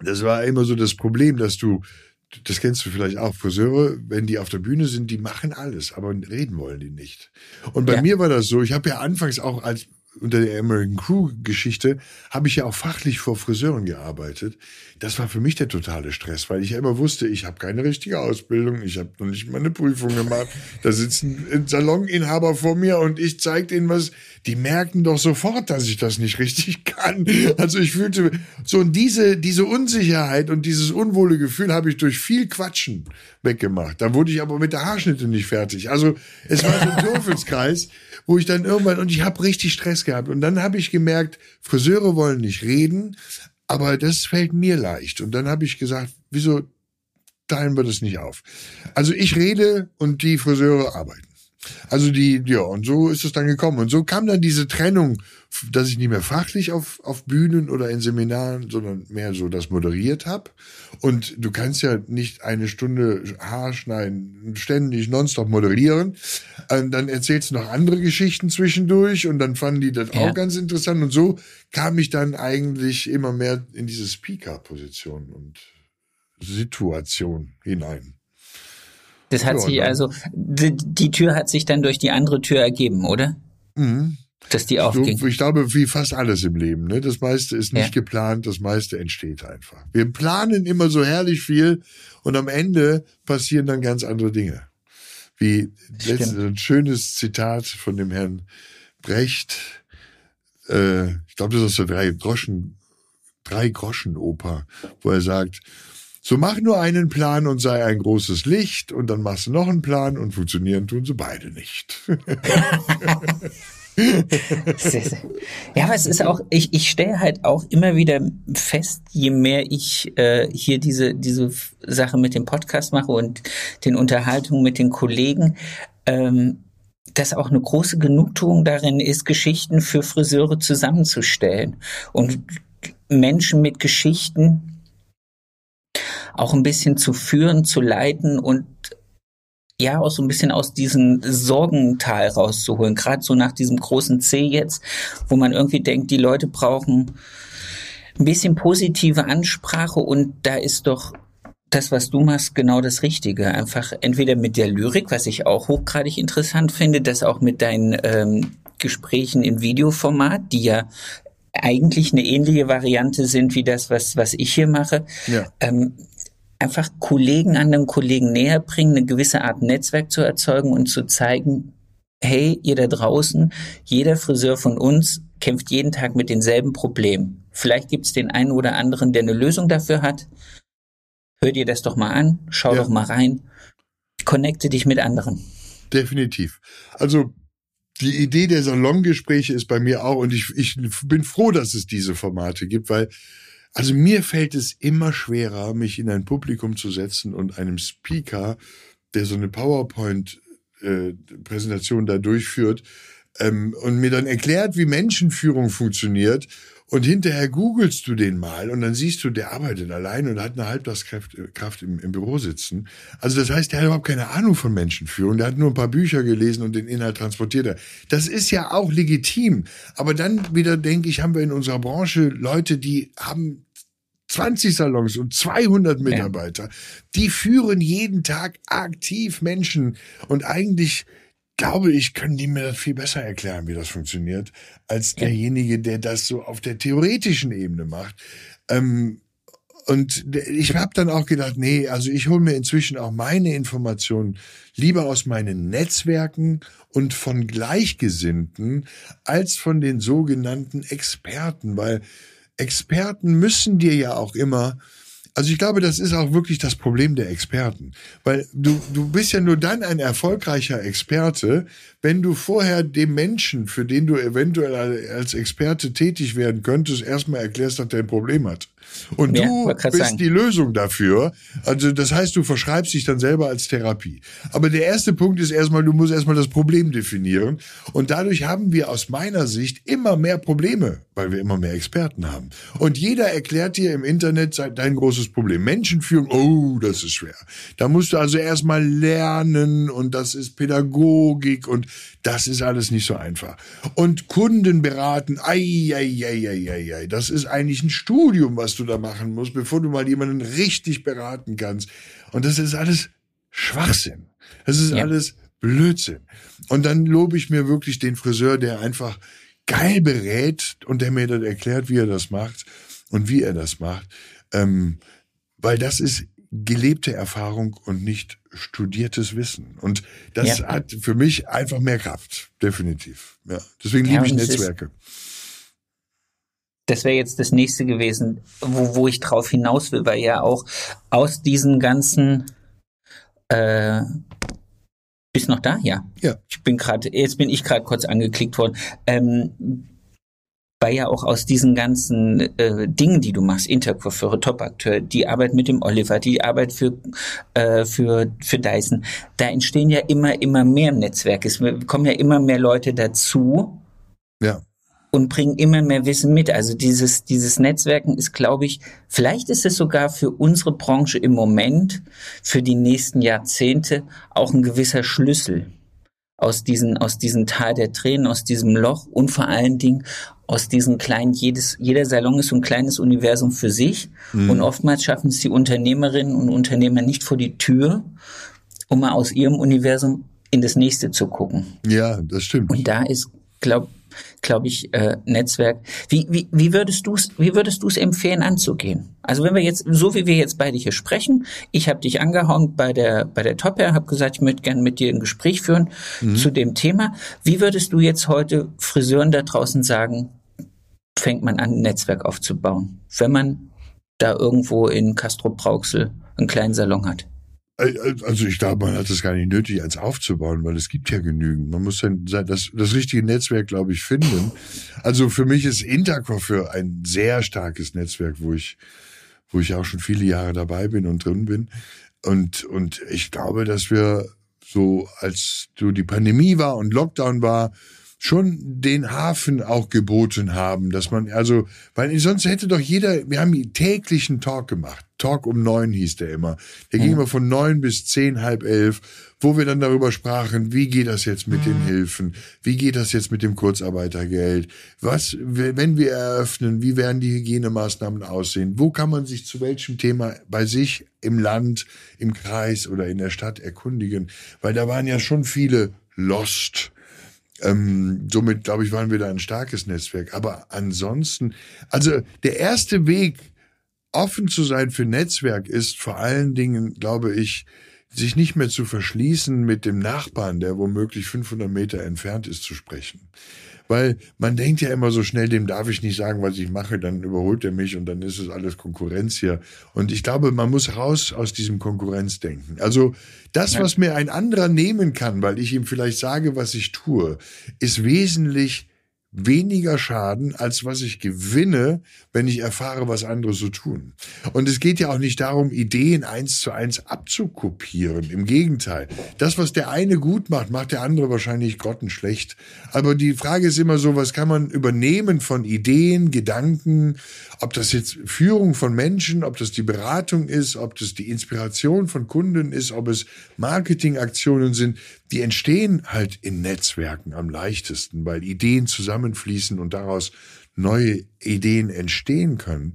das war immer so das Problem, dass du, das kennst du vielleicht auch, Friseure, wenn die auf der Bühne sind, die machen alles, aber reden wollen die nicht. Und bei ja. mir war das so, ich habe ja anfangs auch als unter der American Crew Geschichte habe ich ja auch fachlich vor Friseuren gearbeitet. Das war für mich der totale Stress, weil ich ja immer wusste, ich habe keine richtige Ausbildung, ich habe noch nicht mal eine Prüfung gemacht. Da sitzen ein Saloninhaber vor mir und ich zeige denen was. Die merken doch sofort, dass ich das nicht richtig kann. Also ich fühlte so und diese diese Unsicherheit und dieses unwohle Gefühl habe ich durch viel Quatschen weggemacht. Da wurde ich aber mit der Haarschnitte nicht fertig. Also es war so ein Teufelskreis, wo ich dann irgendwann und ich habe richtig Stress gehabt und dann habe ich gemerkt, Friseure wollen nicht reden, aber das fällt mir leicht. Und dann habe ich gesagt, wieso teilen wir das nicht auf? Also ich rede und die Friseure arbeiten. Also die, ja, und so ist es dann gekommen. Und so kam dann diese Trennung, dass ich nicht mehr fachlich auf, auf Bühnen oder in Seminaren, sondern mehr so das moderiert habe. Und du kannst ja nicht eine Stunde Haar schneiden, ständig nonstop moderieren. Und dann erzählst du noch andere Geschichten zwischendurch und dann fanden die das ja. auch ganz interessant. Und so kam ich dann eigentlich immer mehr in diese Speaker-Position und Situation hinein. Das hat ja, sich also, die, die, Tür hat sich dann durch die andere Tür ergeben, oder? Mhm. Dass die aufging. So, ich glaube, wie fast alles im Leben. Ne? Das meiste ist nicht ja. geplant, das meiste entsteht einfach. Wir planen immer so herrlich viel und am Ende passieren dann ganz andere Dinge. Wie letztens ein schönes Zitat von dem Herrn Brecht. Äh, ich glaube, das ist aus der drei Groschen, drei Groschen Oper, wo er sagt, so mach nur einen Plan und sei ein großes Licht und dann machst du noch einen Plan und funktionieren tun sie beide nicht. ja, aber es ist auch, ich, ich stelle halt auch immer wieder fest, je mehr ich äh, hier diese, diese Sache mit dem Podcast mache und den Unterhaltungen mit den Kollegen, ähm, dass auch eine große Genugtuung darin ist, Geschichten für Friseure zusammenzustellen und Menschen mit Geschichten auch ein bisschen zu führen, zu leiten und ja, auch so ein bisschen aus diesem Sorgental rauszuholen. Gerade so nach diesem großen C jetzt, wo man irgendwie denkt, die Leute brauchen ein bisschen positive Ansprache und da ist doch das, was du machst, genau das Richtige. Einfach entweder mit der Lyrik, was ich auch hochgradig interessant finde, das auch mit deinen ähm, Gesprächen im Videoformat, die ja eigentlich eine ähnliche Variante sind wie das, was, was ich hier mache. Ja. Ähm, einfach Kollegen anderen Kollegen näher bringen, eine gewisse Art Netzwerk zu erzeugen und zu zeigen, hey, ihr da draußen, jeder Friseur von uns kämpft jeden Tag mit denselben Problemen. Vielleicht gibt es den einen oder anderen, der eine Lösung dafür hat. Hör dir das doch mal an, schau ja. doch mal rein, connecte dich mit anderen. Definitiv. Also die Idee der Salongespräche ist bei mir auch und ich, ich bin froh, dass es diese Formate gibt, weil also mir fällt es immer schwerer, mich in ein Publikum zu setzen und einem Speaker, der so eine PowerPoint-Präsentation äh, da durchführt ähm, und mir dann erklärt, wie Menschenführung funktioniert und hinterher googelst du den mal und dann siehst du, der arbeitet allein und hat eine Halbtagskraft äh, im, im Büro sitzen. Also das heißt, der hat überhaupt keine Ahnung von Menschenführung. Der hat nur ein paar Bücher gelesen und den Inhalt transportiert er. Das ist ja auch legitim. Aber dann wieder denke ich, haben wir in unserer Branche Leute, die haben 20 Salons und 200 Mitarbeiter. Ja. Die führen jeden Tag aktiv Menschen und eigentlich glaube ich, können die mir das viel besser erklären, wie das funktioniert, als derjenige, der das so auf der theoretischen Ebene macht. Ähm, und ich habe dann auch gedacht, nee, also ich hole mir inzwischen auch meine Informationen lieber aus meinen Netzwerken und von Gleichgesinnten als von den sogenannten Experten, weil Experten müssen dir ja auch immer also ich glaube, das ist auch wirklich das Problem der Experten. Weil du, du bist ja nur dann ein erfolgreicher Experte, wenn du vorher dem Menschen, für den du eventuell als Experte tätig werden könntest, erstmal erklärst, dass der ein Problem hat. Und ja, du bist sagen. die Lösung dafür. Also das heißt, du verschreibst dich dann selber als Therapie. Aber der erste Punkt ist erstmal, du musst erstmal das Problem definieren. Und dadurch haben wir aus meiner Sicht immer mehr Probleme, weil wir immer mehr Experten haben. Und jeder erklärt dir im Internet dein großes Problem. Menschenführung, oh, das ist schwer. Da musst du also erstmal lernen und das ist Pädagogik und das ist alles nicht so einfach. Und Kunden beraten, ei, ei, ei, ei, ei, ei. Das ist eigentlich ein Studium, was du da machen musst, bevor du mal jemanden richtig beraten kannst. Und das ist alles Schwachsinn. Das ist ja. alles Blödsinn. Und dann lobe ich mir wirklich den Friseur, der einfach geil berät und der mir dann erklärt, wie er das macht und wie er das macht. Ähm, weil das ist gelebte Erfahrung und nicht studiertes Wissen. Und das ja. hat für mich einfach mehr Kraft, definitiv. Ja, deswegen ja, liebe ich Netzwerke. Das wäre jetzt das nächste gewesen, wo, wo ich drauf hinaus will, weil ja auch aus diesen ganzen äh, bist noch da? Ja. Ja. Ich bin gerade, jetzt bin ich gerade kurz angeklickt worden. Ähm, weil ja auch aus diesen ganzen äh, Dingen, die du machst, Intercoiffeure, Topakteur, die Arbeit mit dem Oliver, die Arbeit für, äh, für, für Dyson, da entstehen ja immer, immer mehr im Netzwerk. Es kommen ja immer mehr Leute dazu. Ja. Und bringen immer mehr Wissen mit. Also dieses, dieses Netzwerken ist, glaube ich, vielleicht ist es sogar für unsere Branche im Moment, für die nächsten Jahrzehnte auch ein gewisser Schlüssel aus diesen, aus diesem Tal der Tränen, aus diesem Loch und vor allen Dingen aus diesen kleinen, jedes, jeder Salon ist so ein kleines Universum für sich. Mhm. Und oftmals schaffen es die Unternehmerinnen und Unternehmer nicht vor die Tür, um mal aus ihrem Universum in das nächste zu gucken. Ja, das stimmt. Und da ist, glaube glaube ich, äh, Netzwerk. Wie, wie, wie würdest du es wie würdest du es empfehlen anzugehen? Also wenn wir jetzt, so wie wir jetzt beide hier sprechen, ich habe dich angehauen bei der bei der Top Air, habe gesagt, ich möchte gerne mit dir ein Gespräch führen mhm. zu dem Thema. Wie würdest du jetzt heute Friseuren da draußen sagen, fängt man an, ein Netzwerk aufzubauen, wenn man da irgendwo in Castro Brauxel einen kleinen Salon hat? Also ich glaube, man hat es gar nicht nötig, eins aufzubauen, weil es gibt ja genügend. Man muss dann das, das richtige Netzwerk, glaube ich, finden. Also für mich ist Intercoiffeur ein sehr starkes Netzwerk, wo ich, wo ich auch schon viele Jahre dabei bin und drin bin. Und, und ich glaube, dass wir so, als so die Pandemie war und Lockdown war, schon den Hafen auch geboten haben, dass man also, weil sonst hätte doch jeder, wir haben täglichen Talk gemacht. Talk um neun hieß der immer. Der ging immer von neun bis zehn, halb elf, wo wir dann darüber sprachen, wie geht das jetzt mit den Hilfen? Wie geht das jetzt mit dem Kurzarbeitergeld? Was, wenn wir eröffnen, wie werden die Hygienemaßnahmen aussehen? Wo kann man sich zu welchem Thema bei sich im Land, im Kreis oder in der Stadt erkundigen? Weil da waren ja schon viele lost ähm, somit, glaube ich, waren wir da ein starkes Netzwerk. Aber ansonsten, also der erste Weg, offen zu sein für Netzwerk, ist vor allen Dingen, glaube ich, sich nicht mehr zu verschließen, mit dem Nachbarn, der womöglich 500 Meter entfernt ist, zu sprechen. Weil man denkt ja immer so schnell, dem darf ich nicht sagen, was ich mache, dann überholt er mich und dann ist es alles Konkurrenz hier. Und ich glaube, man muss raus aus diesem Konkurrenzdenken. Also das, was mir ein anderer nehmen kann, weil ich ihm vielleicht sage, was ich tue, ist wesentlich weniger Schaden, als was ich gewinne, wenn ich erfahre, was andere so tun. Und es geht ja auch nicht darum, Ideen eins zu eins abzukopieren. Im Gegenteil. Das, was der eine gut macht, macht der andere wahrscheinlich grottenschlecht. Aber die Frage ist immer so, was kann man übernehmen von Ideen, Gedanken, ob das jetzt Führung von Menschen, ob das die Beratung ist, ob das die Inspiration von Kunden ist, ob es Marketingaktionen sind, die entstehen halt in Netzwerken am leichtesten, weil Ideen zusammenfließen und daraus neue Ideen entstehen können.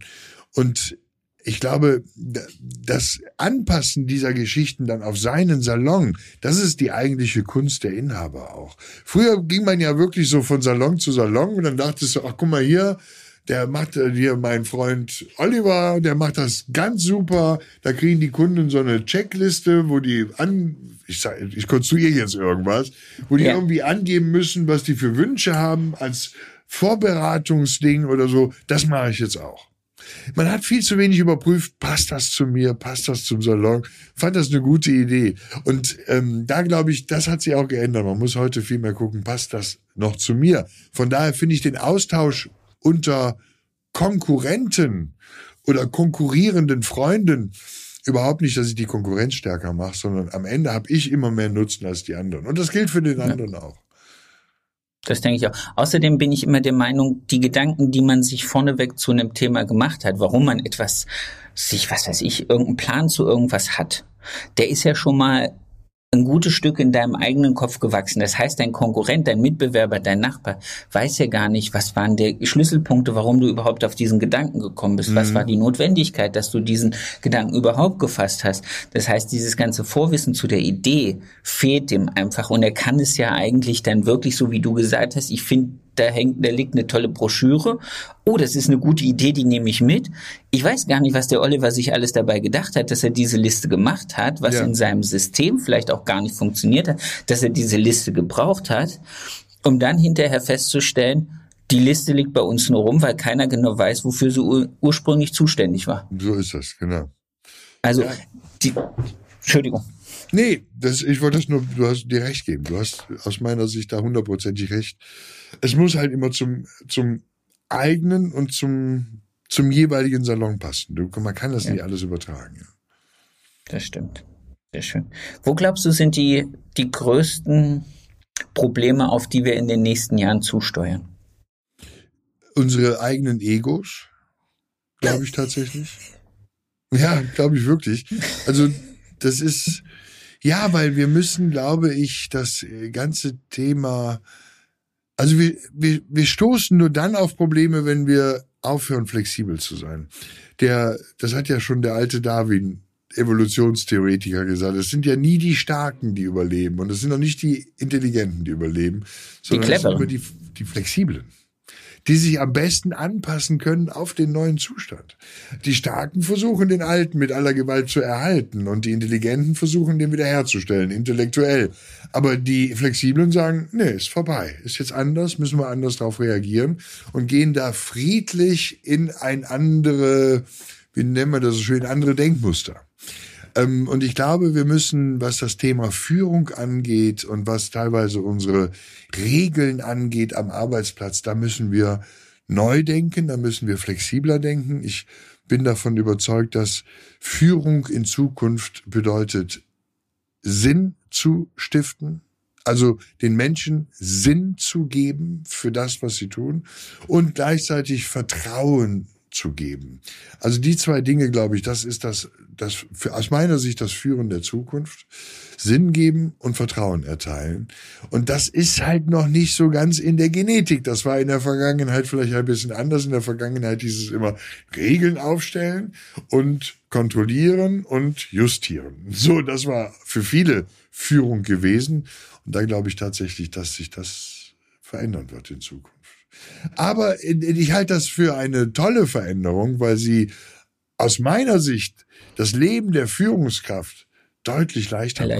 Und ich glaube, das Anpassen dieser Geschichten dann auf seinen Salon, das ist die eigentliche Kunst der Inhaber auch. Früher ging man ja wirklich so von Salon zu Salon und dann dachtest du, ach guck mal hier, der macht äh, hier mein Freund Oliver, der macht das ganz super. Da kriegen die Kunden so eine Checkliste, wo die an, ich sag, ich konstruiere jetzt irgendwas, wo die ja. irgendwie angeben müssen, was die für Wünsche haben als Vorbereitungsding oder so. Das mache ich jetzt auch. Man hat viel zu wenig überprüft, passt das zu mir, passt das zum Salon, fand das eine gute Idee. Und ähm, da glaube ich, das hat sich auch geändert. Man muss heute viel mehr gucken, passt das noch zu mir. Von daher finde ich den Austausch unter Konkurrenten oder konkurrierenden Freunden überhaupt nicht, dass ich die Konkurrenz stärker mache, sondern am Ende habe ich immer mehr Nutzen als die anderen. Und das gilt für den anderen ja. auch. Das denke ich auch. Außerdem bin ich immer der Meinung, die Gedanken, die man sich vorneweg zu einem Thema gemacht hat, warum man etwas, sich, was weiß ich, irgendeinen Plan zu irgendwas hat, der ist ja schon mal ein gutes Stück in deinem eigenen Kopf gewachsen. Das heißt, dein Konkurrent, dein Mitbewerber, dein Nachbar weiß ja gar nicht, was waren die Schlüsselpunkte, warum du überhaupt auf diesen Gedanken gekommen bist. Mhm. Was war die Notwendigkeit, dass du diesen Gedanken überhaupt gefasst hast. Das heißt, dieses ganze Vorwissen zu der Idee fehlt dem einfach und er kann es ja eigentlich dann wirklich, so wie du gesagt hast, ich finde da hängt, da liegt eine tolle Broschüre. Oh, das ist eine gute Idee, die nehme ich mit. Ich weiß gar nicht, was der Oliver sich alles dabei gedacht hat, dass er diese Liste gemacht hat, was Ja. in seinem System vielleicht auch gar nicht funktioniert hat, dass er diese Liste gebraucht hat, um dann hinterher festzustellen, die Liste liegt bei uns nur rum, weil keiner genau weiß, wofür sie ur ursprünglich zuständig war. So ist das, genau. Also, Ja. die, Entschuldigung. Nee, das, ich wollte das nur, du hast dir recht geben. Du hast aus meiner Sicht da hundertprozentig recht. Es muss halt immer zum, zum eigenen und zum, zum jeweiligen Salon passen. Du, man kann das Ja. nicht alles übertragen. Ja. Das stimmt. Sehr schön. Wo glaubst du, sind die, die größten Probleme, auf die wir in den nächsten Jahren zusteuern? Unsere eigenen Egos, glaube ich tatsächlich. Ja, glaube ich wirklich. Also, das ist, ja, weil wir müssen, glaube ich, das äh, ganze Thema, also wir, wir, wir stoßen nur dann auf Probleme, wenn wir aufhören, flexibel zu sein. Der, das hat ja schon der alte Darwin, Evolutionstheoretiker gesagt. Es sind ja nie die Starken, die überleben. Und es sind auch nicht die Intelligenten, die überleben, sondern es sind immer die, die Flexiblen die sich am besten anpassen können auf den neuen Zustand. Die Starken versuchen, den Alten mit aller Gewalt zu erhalten und die Intelligenten versuchen, den wiederherzustellen, intellektuell. Aber die Flexiblen sagen, nee, ist vorbei, ist jetzt anders, müssen wir anders darauf reagieren und gehen da friedlich in ein andere, wie nennen wir das so schön, andere Denkmuster. Ähm, und ich glaube, wir müssen, was das Thema Führung angeht und was teilweise unsere Regeln angeht am Arbeitsplatz, da müssen wir neu denken, da müssen wir flexibler denken. Ich bin davon überzeugt, dass Führung in Zukunft bedeutet, Sinn zu stiften, also den Menschen Sinn zu geben für das, was sie tun und gleichzeitig Vertrauen zu geben. Also die zwei Dinge, glaube ich, das ist das, das für, aus meiner Sicht das Führen der Zukunft. Sinn geben und Vertrauen erteilen. Und das ist halt noch nicht so ganz in der Genetik. Das war in der Vergangenheit vielleicht ein bisschen anders. In der Vergangenheit hieß es immer Regeln aufstellen und kontrollieren und justieren. So, das war für viele Führung gewesen. Und da glaube ich tatsächlich, dass sich das verändern wird in Zukunft. Aber ich halte das für eine tolle Veränderung, weil sie aus meiner Sicht das Leben der Führungskraft deutlich leichter macht.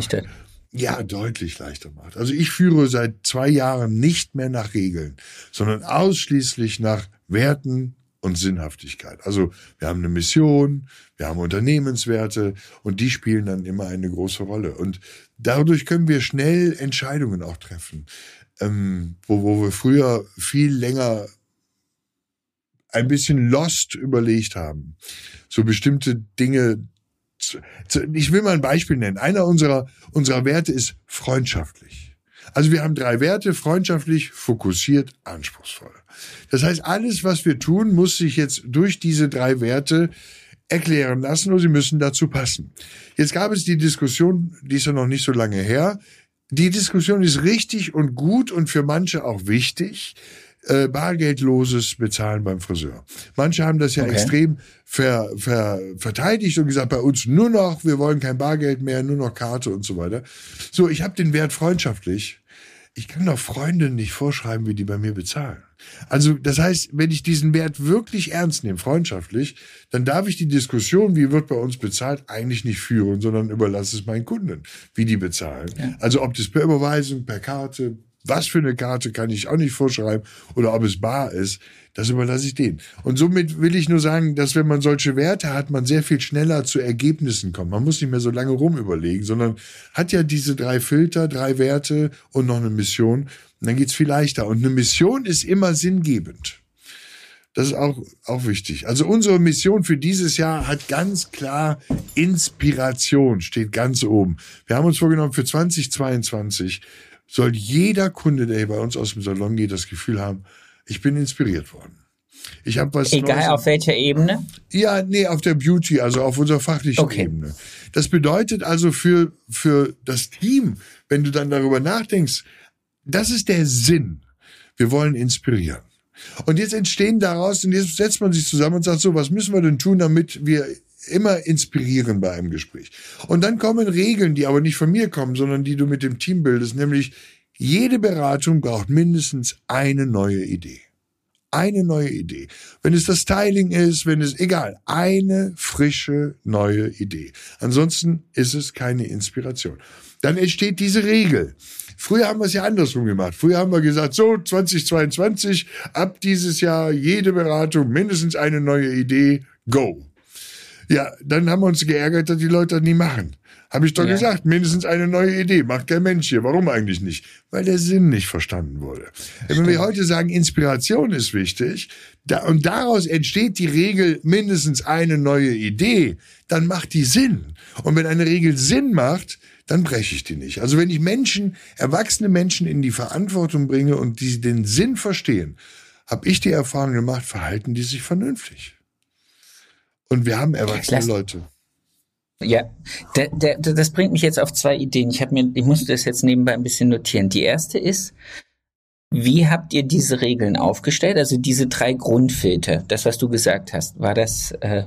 Ja, deutlich leichter macht. Also ich führe seit zwei Jahren nicht mehr nach Regeln, sondern ausschließlich nach Werten und Sinnhaftigkeit. Also wir haben eine Mission, wir haben Unternehmenswerte und die spielen dann immer eine große Rolle. Und dadurch können wir schnell Entscheidungen auch treffen, ähm, wo, wo wir früher viel länger ein bisschen lost überlegt haben. So bestimmte Dinge. zu- zu- Ich will mal ein Beispiel nennen. Einer unserer, unserer Werte ist freundschaftlich. Also wir haben drei Werte, freundschaftlich, fokussiert, anspruchsvoll. Das heißt, alles, was wir tun, muss sich jetzt durch diese drei Werte erklären lassen oder sie müssen dazu passen. Jetzt gab es die Diskussion, die ist ja noch nicht so lange her. Die Diskussion ist richtig und gut und für manche auch wichtig. Äh, bargeldloses Bezahlen beim Friseur. Manche haben das ja Okay. extrem ver, ver, verteidigt und gesagt, bei uns nur noch, wir wollen kein Bargeld mehr, nur noch Karte und so weiter. So, ich habe den Wert freundschaftlich. Ich kann doch Freundinnen nicht vorschreiben, wie die bei mir bezahlen. Also das heißt, wenn ich diesen Wert wirklich ernst nehme, freundschaftlich, dann darf ich die Diskussion, wie wird bei uns bezahlt, eigentlich nicht führen, sondern überlasse es meinen Kunden, wie die bezahlen. Also ob das per Überweisung, per Karte, was für eine Karte kann ich auch nicht vorschreiben oder ob es bar ist, das überlasse ich denen. Und somit will ich nur sagen, dass wenn man solche Werte hat, man sehr viel schneller zu Ergebnissen kommt. Man muss nicht mehr so lange rumüberlegen, sondern hat ja diese drei Filter, drei Werte und noch eine Mission. Und dann geht's viel leichter. Und eine Mission ist immer sinngebend. Das ist auch, auch wichtig. Also unsere Mission für dieses Jahr hat ganz klar Inspiration, steht ganz oben. Wir haben uns vorgenommen, für 2022 soll jeder Kunde, der hier bei uns aus dem Salon geht, das Gefühl haben, ich bin inspiriert worden. Ich habe was Egal Neues- auf welcher Ebene. ja, nee, auf der Beauty, also auf unserer fachlichen Okay. Ebene. Das bedeutet also für, für das Team, wenn du dann darüber nachdenkst, das ist der Sinn. Wir wollen inspirieren. Und jetzt entstehen daraus, und jetzt setzt man sich zusammen und sagt so, was müssen wir denn tun, damit wir immer inspirieren bei einem Gespräch. Und dann kommen Regeln, die aber nicht von mir kommen, sondern die du mit dem Team bildest, nämlich Jede Beratung braucht mindestens eine neue Idee. Eine neue Idee. Wenn es das Styling ist, wenn es, egal, eine frische neue Idee. Ansonsten ist es keine Inspiration. Dann entsteht diese Regel. Früher haben wir es ja andersrum gemacht. Früher haben wir gesagt, so 2022, ab dieses Jahr jede Beratung mindestens eine neue Idee, go. Ja, dann haben wir uns geärgert, dass die Leute das nie machen. Habe ich doch ja. gesagt, mindestens eine neue Idee. Macht kein Mensch hier. Warum eigentlich nicht? Weil der Sinn nicht verstanden wurde. Wenn wir heute sagen, Inspiration ist wichtig, da, und daraus entsteht die Regel mindestens eine neue Idee, dann macht die Sinn. Und wenn eine Regel Sinn macht, dann breche ich die nicht. Also wenn ich Menschen, erwachsene Menschen in die Verantwortung bringe und die den Sinn verstehen, habe ich die Erfahrung gemacht, verhalten die sich vernünftig. Und wir haben erwachsene Lass, Leute. Ja, der, der, das bringt mich jetzt auf zwei Ideen. Ich habe mir, ich musste das jetzt nebenbei ein bisschen notieren. Die erste ist, wie habt ihr diese Regeln aufgestellt? Also diese drei Grundfilter, das, was du gesagt hast, war das, äh,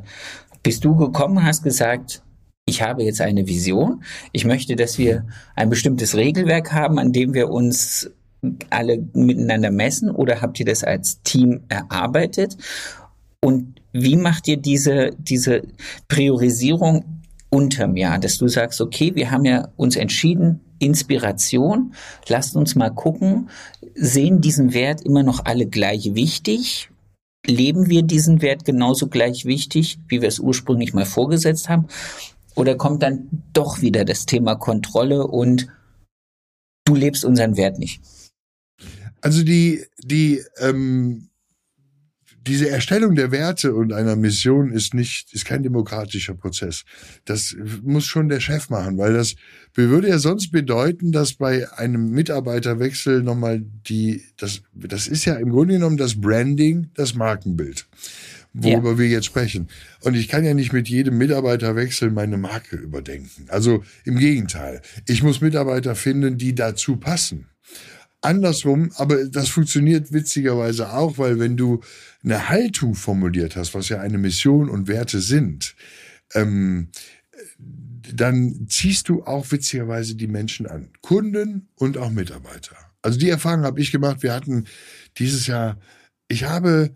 bist du gekommen, hast gesagt, ich habe jetzt eine Vision. Ich möchte, dass wir ein bestimmtes Regelwerk haben, an dem wir uns alle miteinander messen oder habt ihr das als Team erarbeitet? Und wie macht ihr diese, diese Priorisierung unterm Jahr, dass du sagst, okay, wir haben ja uns entschieden, Inspiration, lasst uns mal gucken, sehen diesen Wert immer noch alle gleich wichtig? Leben wir diesen Wert genauso gleich wichtig, wie wir es ursprünglich mal vorgesetzt haben? Oder kommt dann doch wieder das Thema Kontrolle und du lebst unseren Wert nicht? Also die, die, ähm, diese Erstellung der Werte und einer Mission ist nicht, ist kein demokratischer Prozess. Das muss schon der Chef machen, weil das würde ja sonst bedeuten, dass bei einem Mitarbeiterwechsel nochmal die, das, das ist ja im Grunde genommen das Branding, das Markenbild, worüber ja. wir jetzt sprechen. Und ich kann ja nicht mit jedem Mitarbeiterwechsel meine Marke überdenken. Also im Gegenteil. Ich muss Mitarbeiter finden, die dazu passen andersrum, aber das funktioniert witzigerweise auch, weil wenn du eine Haltung formuliert hast, was ja eine Mission und Werte sind, ähm, dann ziehst du auch witzigerweise die Menschen an. Kunden und auch Mitarbeiter. Also die Erfahrung habe ich gemacht. Wir hatten dieses Jahr, ich habe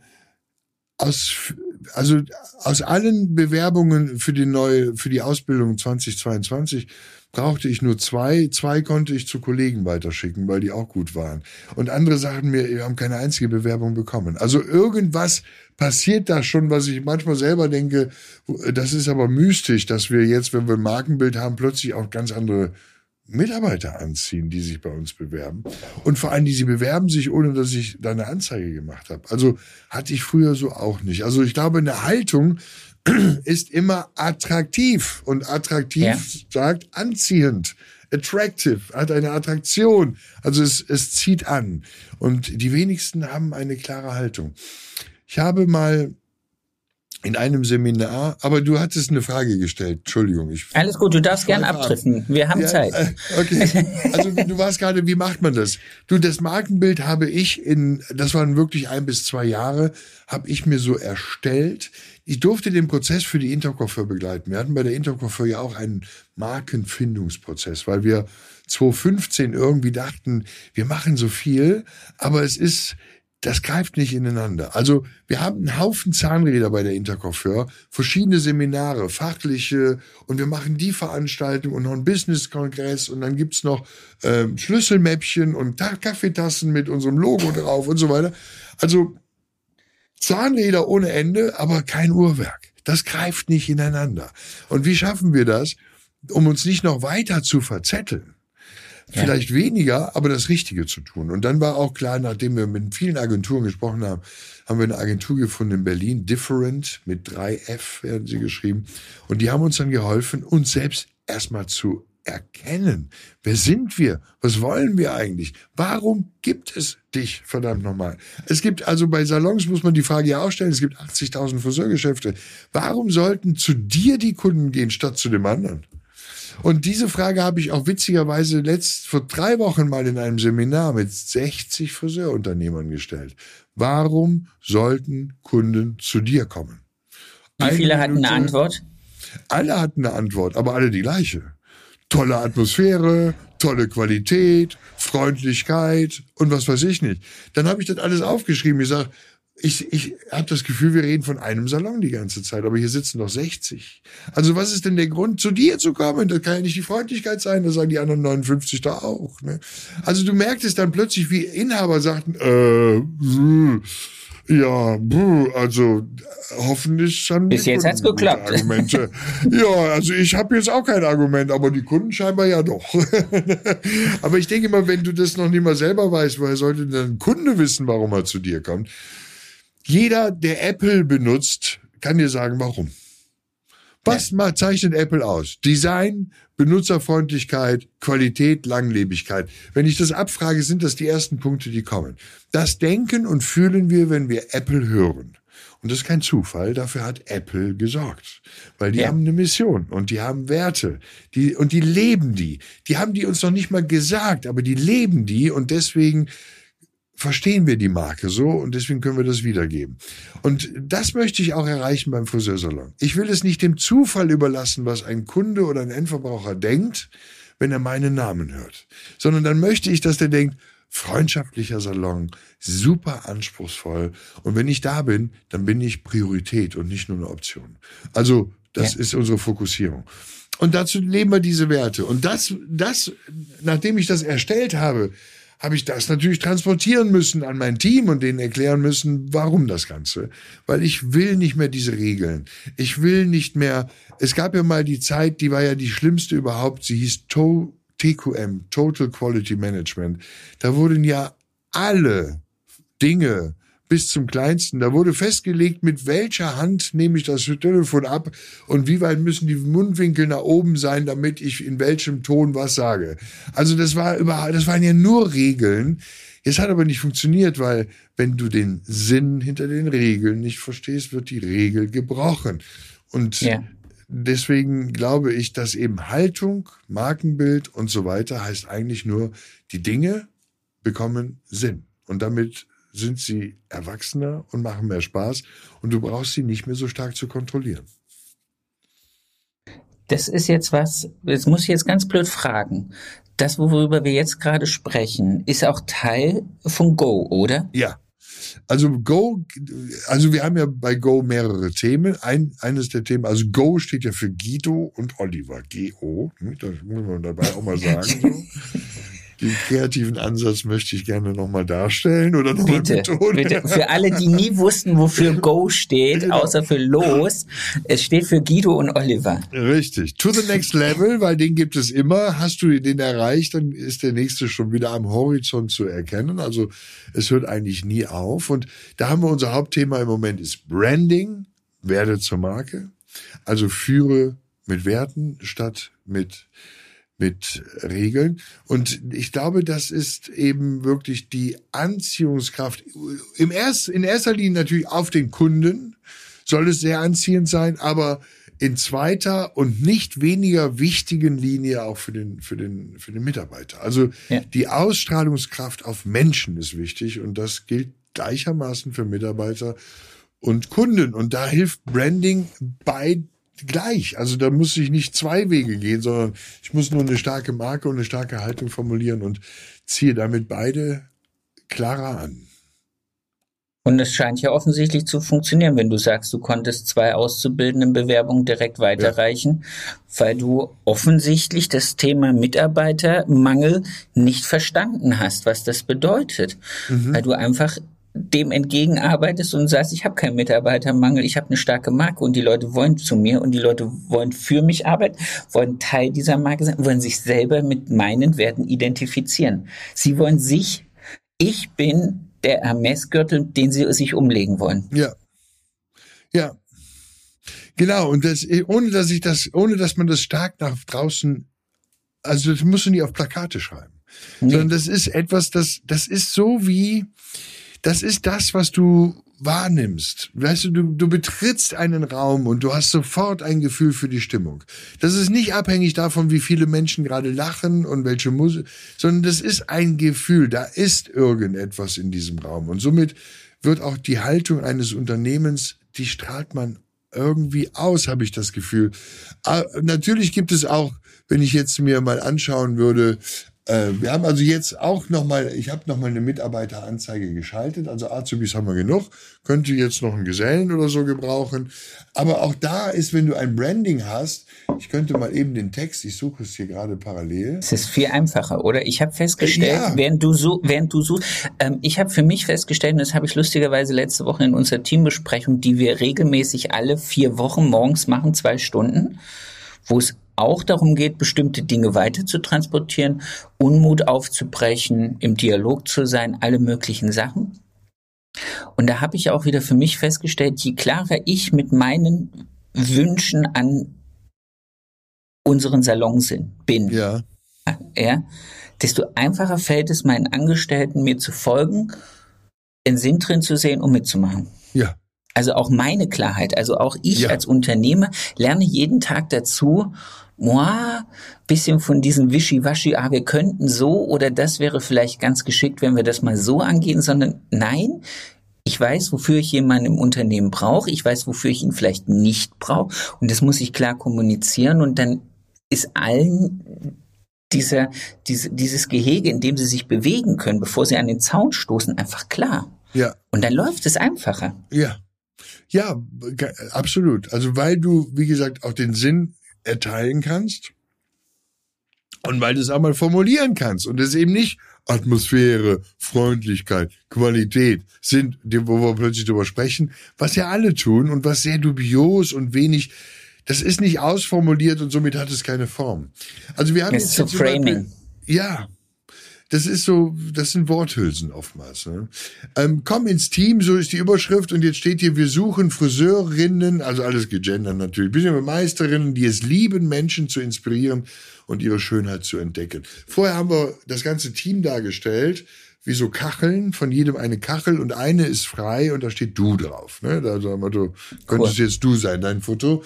aus, also aus allen Bewerbungen für die neue, für die Ausbildung 2022 brauchte ich nur zwei. Zwei konnte ich zu Kollegen weiterschicken, weil die auch gut waren. Und andere sagten mir, wir haben keine einzige Bewerbung bekommen. Also irgendwas passiert da schon, was ich manchmal selber denke, das ist aber mystisch, dass wir jetzt, wenn wir ein Markenbild haben, plötzlich auch ganz andere Mitarbeiter anziehen, die sich bei uns bewerben. Und vor allem, die sie bewerben sich, ohne dass ich da eine Anzeige gemacht habe. Also hatte ich früher so auch nicht. Also ich glaube, eine Haltung ist immer attraktiv und attraktiv ja. sagt anziehend. Attractive, hat eine Attraktion. Also es, es zieht an. Und die wenigsten haben eine klare Haltung. Ich habe mal in einem Seminar, aber du hattest eine Frage gestellt. Entschuldigung. Ich Alles gut, du darfst gern abdriften. Wir haben ja, Zeit. Äh, okay. Also du warst gerade, wie macht man das? Du, das Markenbild habe ich in, das waren wirklich ein bis zwei Jahre, habe ich mir so erstellt. Ich durfte den Prozess für die Intercoiffeur begleiten. Wir hatten bei der Intercoiffeur ja auch einen Markenfindungsprozess, weil wir 2015 irgendwie dachten, wir machen so viel, aber es ist, das greift nicht ineinander. Also wir haben einen Haufen Zahnräder bei der Intercoiffeur, verschiedene Seminare, fachliche und wir machen die Veranstaltung und noch einen Business-Kongress und dann gibt's noch äh, Schlüsselmäppchen und Kaffeetassen mit unserem Logo drauf und so weiter. Also Zahnräder ohne Ende, aber kein Uhrwerk. Das greift nicht ineinander. Und wie schaffen wir das, um uns nicht noch weiter zu verzetteln? ja. vielleicht weniger, aber das Richtige zu tun. Und dann war auch klar, nachdem wir mit vielen Agenturen gesprochen haben, haben wir eine Agentur gefunden in Berlin, Different, mit drei F werden sie geschrieben. Und die haben uns dann geholfen, uns selbst erstmal zu erkennen. Wer sind wir? Was wollen wir eigentlich? Warum gibt es dich, verdammt nochmal? Es gibt also bei Salons, muss man die Frage ja auch stellen, es gibt 80.000 Friseurgeschäfte. Warum sollten zu dir die Kunden gehen, statt zu dem anderen? Und diese Frage habe ich auch witzigerweise letzt vor drei Wochen mal in einem Seminar mit 60 Friseurunternehmern gestellt. Warum sollten Kunden zu dir kommen? Wie viele hatten eine Antwort? Alle hatten eine Antwort, aber alle die gleiche. Tolle Atmosphäre, tolle Qualität, Freundlichkeit und was weiß ich nicht. Dann habe ich das alles aufgeschrieben. Ich sage, ich, ich habe das Gefühl, wir reden von einem Salon die ganze Zeit, aber hier sitzen noch 60. Also was ist denn der Grund, zu dir zu kommen? Das kann ja nicht die Freundlichkeit sein, das sagen die anderen 59 da auch. Ne? Also du merktest dann plötzlich, wie Inhaber sagten, äh, ja, also hoffentlich haben Bis jetzt hat's geklappt. Argumente. ja, also ich habe jetzt auch kein Argument, aber die Kunden scheinbar ja doch. aber ich denke mal, wenn du das noch nicht mal selber weißt, woher sollte denn ein Kunde wissen, warum er zu dir kommt? Jeder, der Apple benutzt, kann dir sagen, warum. Was ja. zeichnet Apple aus? Design, Benutzerfreundlichkeit, Qualität, Langlebigkeit. Wenn ich das abfrage, sind das die ersten Punkte, die kommen. Das denken und fühlen wir, wenn wir Apple hören. Und das ist kein Zufall, dafür hat Apple gesorgt. Weil die ja. haben eine Mission und die haben Werte. Die, und die leben die. Die haben die uns noch nicht mal gesagt, aber die leben die und deswegen verstehen wir die Marke so und deswegen können wir das wiedergeben. Und das möchte ich auch erreichen beim Friseursalon. Ich will es nicht dem Zufall überlassen, was ein Kunde oder ein Endverbraucher denkt, wenn er meinen Namen hört, sondern dann möchte ich, dass der denkt, freundschaftlicher Salon, super anspruchsvoll. Und wenn ich da bin, dann bin ich Priorität und nicht nur eine Option. Also, das ja. ist unsere Fokussierung. Und dazu leben wir diese Werte. Und das, das, nachdem ich das erstellt habe, habe ich das natürlich transportieren müssen an mein Team und denen erklären müssen, warum das Ganze. Weil ich will nicht mehr diese Regeln. Ich will nicht mehr, es gab ja mal die Zeit, die war ja die schlimmste überhaupt, sie hieß to TQM, Total Quality Management. Da wurden ja alle Dinge bis zum Kleinsten. Da wurde festgelegt, mit welcher Hand nehme ich das Telefon ab und wie weit müssen die Mundwinkel nach oben sein, damit ich in welchem Ton was sage. Also das war überhaupt, das waren ja nur Regeln. Es hat aber nicht funktioniert, weil wenn du den Sinn hinter den Regeln nicht verstehst, wird die Regel gebrochen. Und ja. deswegen glaube ich, dass eben Haltung, Markenbild und so weiter heißt eigentlich nur, die Dinge bekommen Sinn. Und damit sind sie erwachsener und machen mehr Spaß und du brauchst sie nicht mehr so stark zu kontrollieren. Das ist jetzt was, jetzt muss ich jetzt ganz blöd fragen. Das, worüber wir jetzt gerade sprechen, ist auch Teil von Go, oder? Ja. Also Go, also wir haben ja bei Go mehrere Themen. Ein, eines der Themen, also Go steht ja für Guido und Oliver. G-O. Das muss man dabei auch mal sagen. So. Den kreativen Ansatz möchte ich gerne nochmal darstellen oder nochmal betonen. Bitte, für alle, die nie wussten, wofür Go steht, genau. außer für Los, es steht für Guido und Oliver. Richtig. To the next level, weil den gibt es immer. Hast du den erreicht, dann ist der nächste schon wieder am Horizont zu erkennen. Also es hört eigentlich nie auf. Und da haben wir unser Hauptthema im Moment ist Branding, werde zur Marke. Also führe mit Werten statt mit mit Regeln. Und ich glaube, das ist eben wirklich die Anziehungskraft. Im erst, in erster Linie natürlich auf den Kunden soll es sehr anziehend sein, aber in zweiter und nicht weniger wichtigen Linie auch für den, für den, für den Mitarbeiter. Also ja. die Ausstrahlungskraft auf Menschen ist wichtig und das gilt gleichermaßen für Mitarbeiter und Kunden. Und da hilft Branding bei gleich. Also da muss ich nicht zwei Wege gehen, sondern ich muss nur eine starke Marke und eine starke Haltung formulieren und ziehe damit beide klarer an. Und es scheint ja offensichtlich zu funktionieren, wenn du sagst, du konntest zwei auszubildenden Bewerbungen direkt weiterreichen, ja. weil du offensichtlich das Thema Mitarbeitermangel nicht verstanden hast, was das bedeutet. Mhm. Weil du einfach dem entgegenarbeitest und sagst, ich habe keinen Mitarbeitermangel, ich habe eine starke Marke und die Leute wollen zu mir und die Leute wollen für mich arbeiten, wollen Teil dieser Marke sein, wollen sich selber mit meinen Werten identifizieren. Sie wollen sich, ich bin der Hermesgürtel, den sie sich umlegen wollen. Ja. Ja. Genau. Und das, ohne dass ich das, ohne dass man das stark nach draußen, also das musst du nie auf Plakate schreiben. Nee. Sondern das ist etwas, das, das ist so wie, das ist das, was du wahrnimmst. Weißt du, du, du betrittst einen Raum und du hast sofort ein Gefühl für die Stimmung. Das ist nicht abhängig davon, wie viele Menschen gerade lachen und welche Musik, sondern das ist ein Gefühl. Da ist irgendetwas in diesem Raum. Und somit wird auch die Haltung eines Unternehmens, die strahlt man irgendwie aus, habe ich das Gefühl. Aber ah, natürlich gibt es auch, wenn ich jetzt mir mal anschauen würde, äh, wir haben also jetzt auch nochmal, ich habe nochmal eine Mitarbeiteranzeige geschaltet. Also Azubis haben wir genug. Könnte jetzt noch einen Gesellen oder so gebrauchen. Aber auch da ist, wenn du ein Branding hast, ich könnte mal eben den Text, ich suche es hier gerade parallel. Es ist viel einfacher, oder? Ich habe festgestellt, ja. während du so, während du so, ähm, ich habe für mich festgestellt, und das habe ich lustigerweise letzte Woche in unserer Teambesprechung, die wir regelmäßig alle vier Wochen morgens machen, zwei Stunden, wo es auch darum geht, bestimmte Dinge weiter zu transportieren, Unmut aufzubrechen, im Dialog zu sein, alle möglichen Sachen. Und da habe ich auch wieder für mich festgestellt, je klarer ich mit meinen Wünschen an unseren Salon sind, bin, ja. Ja, desto einfacher fällt es meinen Angestellten, mir zu folgen, den Sinn drin zu sehen und mitzumachen. Ja. Also auch meine Klarheit, also auch ich ja. als Unternehmer lerne jeden Tag dazu, moi, bisschen von diesem Wischiwaschi, ah, wir könnten so oder das wäre vielleicht ganz geschickt, wenn wir das mal so angehen, sondern nein, ich weiß, wofür ich jemanden im Unternehmen brauche, ich weiß, wofür ich ihn vielleicht nicht brauche und das muss ich klar kommunizieren und dann ist allen dieser, diese, dieses Gehege, in dem sie sich bewegen können, bevor sie an den Zaun stoßen, einfach klar. Ja. Und dann läuft es einfacher. Ja. Ja, absolut. Also weil du, wie gesagt, auch den Sinn erteilen kannst und weil du es auch mal formulieren kannst und es eben nicht Atmosphäre, Freundlichkeit, Qualität sind, wo wir plötzlich drüber sprechen, was ja alle tun und was sehr dubios und wenig, das ist nicht ausformuliert und somit hat es keine Form. Also wir haben jetzt so Framing. Beispiel, ja, das ist so, das sind Worthülsen oftmals. Ne? Ähm, komm ins Team, so ist die Überschrift und jetzt steht hier, wir suchen Friseurinnen, also alles gegendert natürlich, bisschen Meisterinnen, die es lieben, Menschen zu inspirieren und ihre Schönheit zu entdecken. Vorher haben wir das ganze Team dargestellt, wie so Kacheln, von jedem eine Kachel und eine ist frei und da steht du drauf. Ne? Da sagen wir, du könntest cool. jetzt du sein, dein Foto.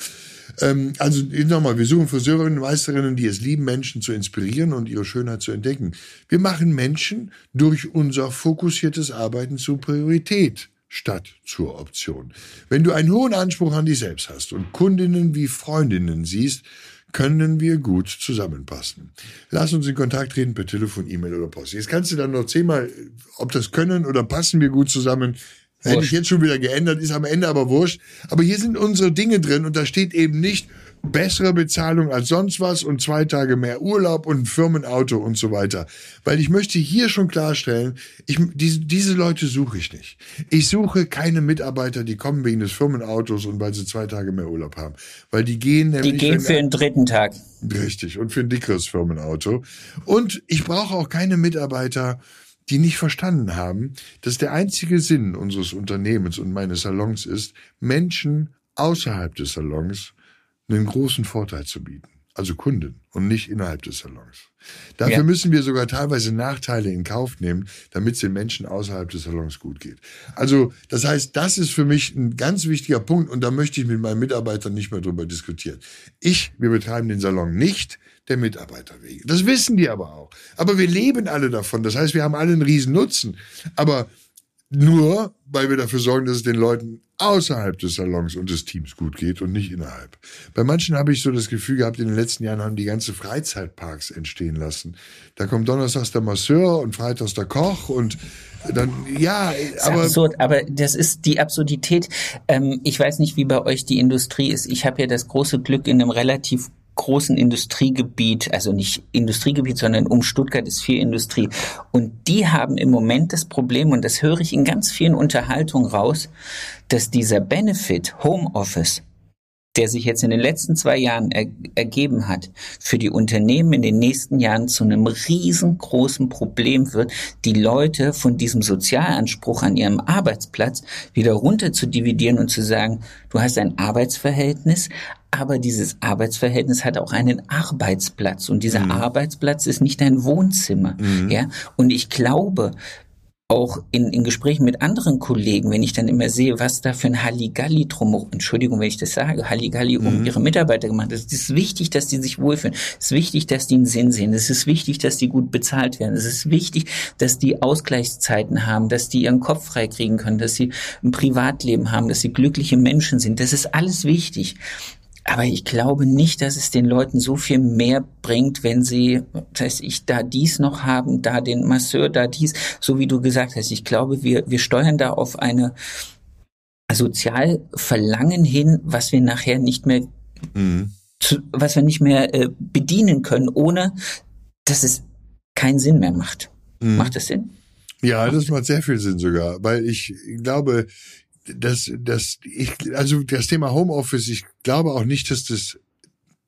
Ähm, also nochmal, wir suchen Friseurinnen und Meisterinnen, die es lieben, Menschen zu inspirieren und ihre Schönheit zu entdecken. Wir machen Menschen durch unser fokussiertes Arbeiten zur Priorität statt zur Option. Wenn du einen hohen Anspruch an dich selbst hast und Kundinnen wie Freundinnen siehst, können wir gut zusammenpassen. Lass uns in Kontakt treten per Telefon, E-Mail oder Post. Jetzt kannst du dann noch zehnmal, ob das können oder passen wir gut zusammen. Hätte ich jetzt schon wieder geändert, ist am Ende aber wurscht. Aber hier sind unsere Dinge drin und da steht eben nicht bessere Bezahlung als sonst was und zwei Tage mehr Urlaub und ein Firmenauto und so weiter. Weil ich möchte hier schon klarstellen, ich, diese, diese Leute suche ich nicht. Ich suche keine Mitarbeiter, die kommen wegen des Firmenautos und weil sie zwei Tage mehr Urlaub haben. Weil die gehen nämlich... Die gehen für den dritten Tag. Richtig. Und für ein dickeres Firmenauto. Und ich brauche auch keine Mitarbeiter, die nicht verstanden haben, dass der einzige Sinn unseres Unternehmens und meines Salons ist, Menschen außerhalb des Salons einen großen Vorteil zu bieten. Also Kunden und nicht innerhalb des Salons. Dafür ja. müssen wir sogar teilweise Nachteile in Kauf nehmen, damit es den Menschen außerhalb des Salons gut geht. Also das heißt, das ist für mich ein ganz wichtiger Punkt und da möchte ich mit meinen Mitarbeitern nicht mehr drüber diskutieren. Ich, wir betreiben den Salon nicht der Mitarbeiter wegen. Das wissen die aber auch. Aber wir leben alle davon. Das heißt, wir haben alle einen riesen Nutzen. Aber nur, weil wir dafür sorgen, dass es den Leuten außerhalb des Salons und des Teams gut geht und nicht innerhalb. Bei manchen habe ich so das Gefühl gehabt, in den letzten Jahren haben die ganze Freizeitparks entstehen lassen. Da kommt donnerstags der Masseur und freitags der Koch und dann, ja, aber. absurd, aber das ist die Absurdität. Ähm, ich weiß nicht, wie bei euch die Industrie ist. Ich habe ja das große Glück, in einem relativ großen Industriegebiet, also nicht Industriegebiet, sondern um Stuttgart ist viel Industrie. Und die haben im Moment das Problem, und das höre ich in ganz vielen Unterhaltungen raus, dass dieser Benefit Homeoffice der sich jetzt in den letzten zwei Jahren er, ergeben hat, für die Unternehmen in den nächsten Jahren zu einem riesengroßen Problem wird, die Leute von diesem Sozialanspruch an ihrem Arbeitsplatz wieder runter zu dividieren und zu sagen, du hast ein Arbeitsverhältnis, aber dieses Arbeitsverhältnis hat auch einen Arbeitsplatz und dieser mhm. Arbeitsplatz ist nicht ein Wohnzimmer, mhm. ja. Und ich glaube, auch in, in Gesprächen mit anderen Kollegen, wenn ich dann immer sehe, was da für ein Halligalli drum, Entschuldigung, wenn ich das sage, Halligalli um mhm. ihre Mitarbeiter gemacht ist. Es ist wichtig, dass die sich wohlfühlen. Es ist wichtig, dass die einen Sinn sehen. Es ist wichtig, dass die gut bezahlt werden. Es ist wichtig, dass die Ausgleichszeiten haben, dass die ihren Kopf frei kriegen können, dass sie ein Privatleben haben, dass sie glückliche Menschen sind. Das ist alles wichtig. Aber ich glaube nicht, dass es den Leuten so viel mehr bringt, wenn sie, das heißt, ich da dies noch haben, da den Masseur, da dies, so wie du gesagt hast. Ich glaube, wir, wir steuern da auf eine Sozialverlangen hin, was wir nachher nicht mehr, mhm. zu, was wir nicht mehr äh, bedienen können, ohne dass es keinen Sinn mehr macht. Mhm. Macht das Sinn? Ja, das macht sehr viel Sinn sogar, weil ich glaube, das, das, ich, also das Thema Homeoffice, ich glaube auch nicht, dass das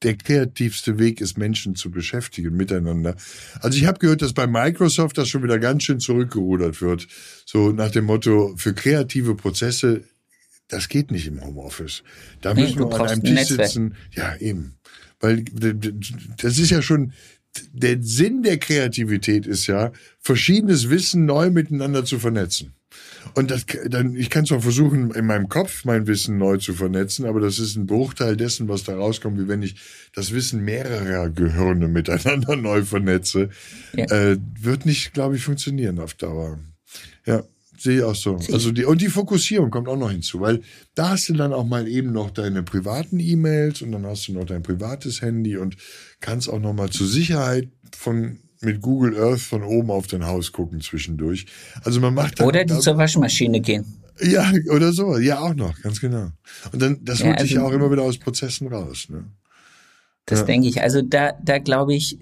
der kreativste Weg ist, Menschen zu beschäftigen miteinander. Also ich habe gehört, dass bei Microsoft das schon wieder ganz schön zurückgerudert wird. So nach dem Motto, für kreative Prozesse, das geht nicht im Homeoffice. Da müssen wir an einem Tisch sitzen. Ja, eben. Weil das ist ja schon, der Sinn der Kreativität ist ja, verschiedenes Wissen neu miteinander zu vernetzen. Und das, dann, ich kann zwar versuchen, in meinem Kopf mein Wissen neu zu vernetzen, aber das ist ein Bruchteil dessen, was da rauskommt, wie wenn ich das Wissen mehrerer Gehirne miteinander neu vernetze. Ja. Äh, wird nicht, glaube ich, funktionieren auf Dauer. Ja, sehe ich auch so. Also die, und die Fokussierung kommt auch noch hinzu, weil da hast du dann auch mal eben noch deine privaten E-Mails und dann hast du noch dein privates Handy und kannst auch noch mal zur Sicherheit von mit Google Earth von oben auf dein Haus gucken zwischendurch. Also man macht dann, Oder die zur Waschmaschine gehen. Ja, oder so. Ja, auch noch, ganz genau. Und dann, das ja, holt also, dich ja auch immer wieder aus Prozessen raus. Ne? Das ja. denke ich. Also da, da glaube ich,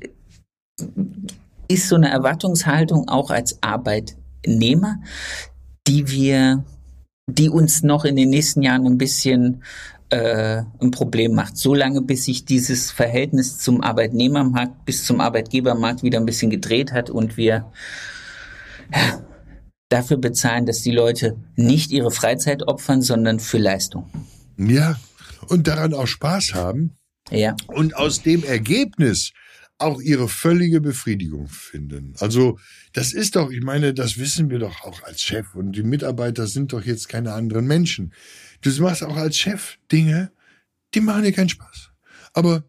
ist so eine Erwartungshaltung auch als Arbeitnehmer, die wir, die uns noch in den nächsten Jahren ein bisschen äh, ein Problem macht. Solange bis sich dieses Verhältnis zum Arbeitnehmermarkt bis zum Arbeitgebermarkt wieder ein bisschen gedreht hat und wir ja, dafür bezahlen, dass die Leute nicht ihre Freizeit opfern, sondern für Leistung. Ja, und daran auch Spaß haben. Ja. Und aus dem Ergebnis auch ihre völlige Befriedigung finden. Also das ist doch, ich meine, das wissen wir doch auch als Chef und die Mitarbeiter sind doch jetzt keine anderen Menschen. Du machst auch als Chef Dinge, die machen dir keinen Spaß. Aber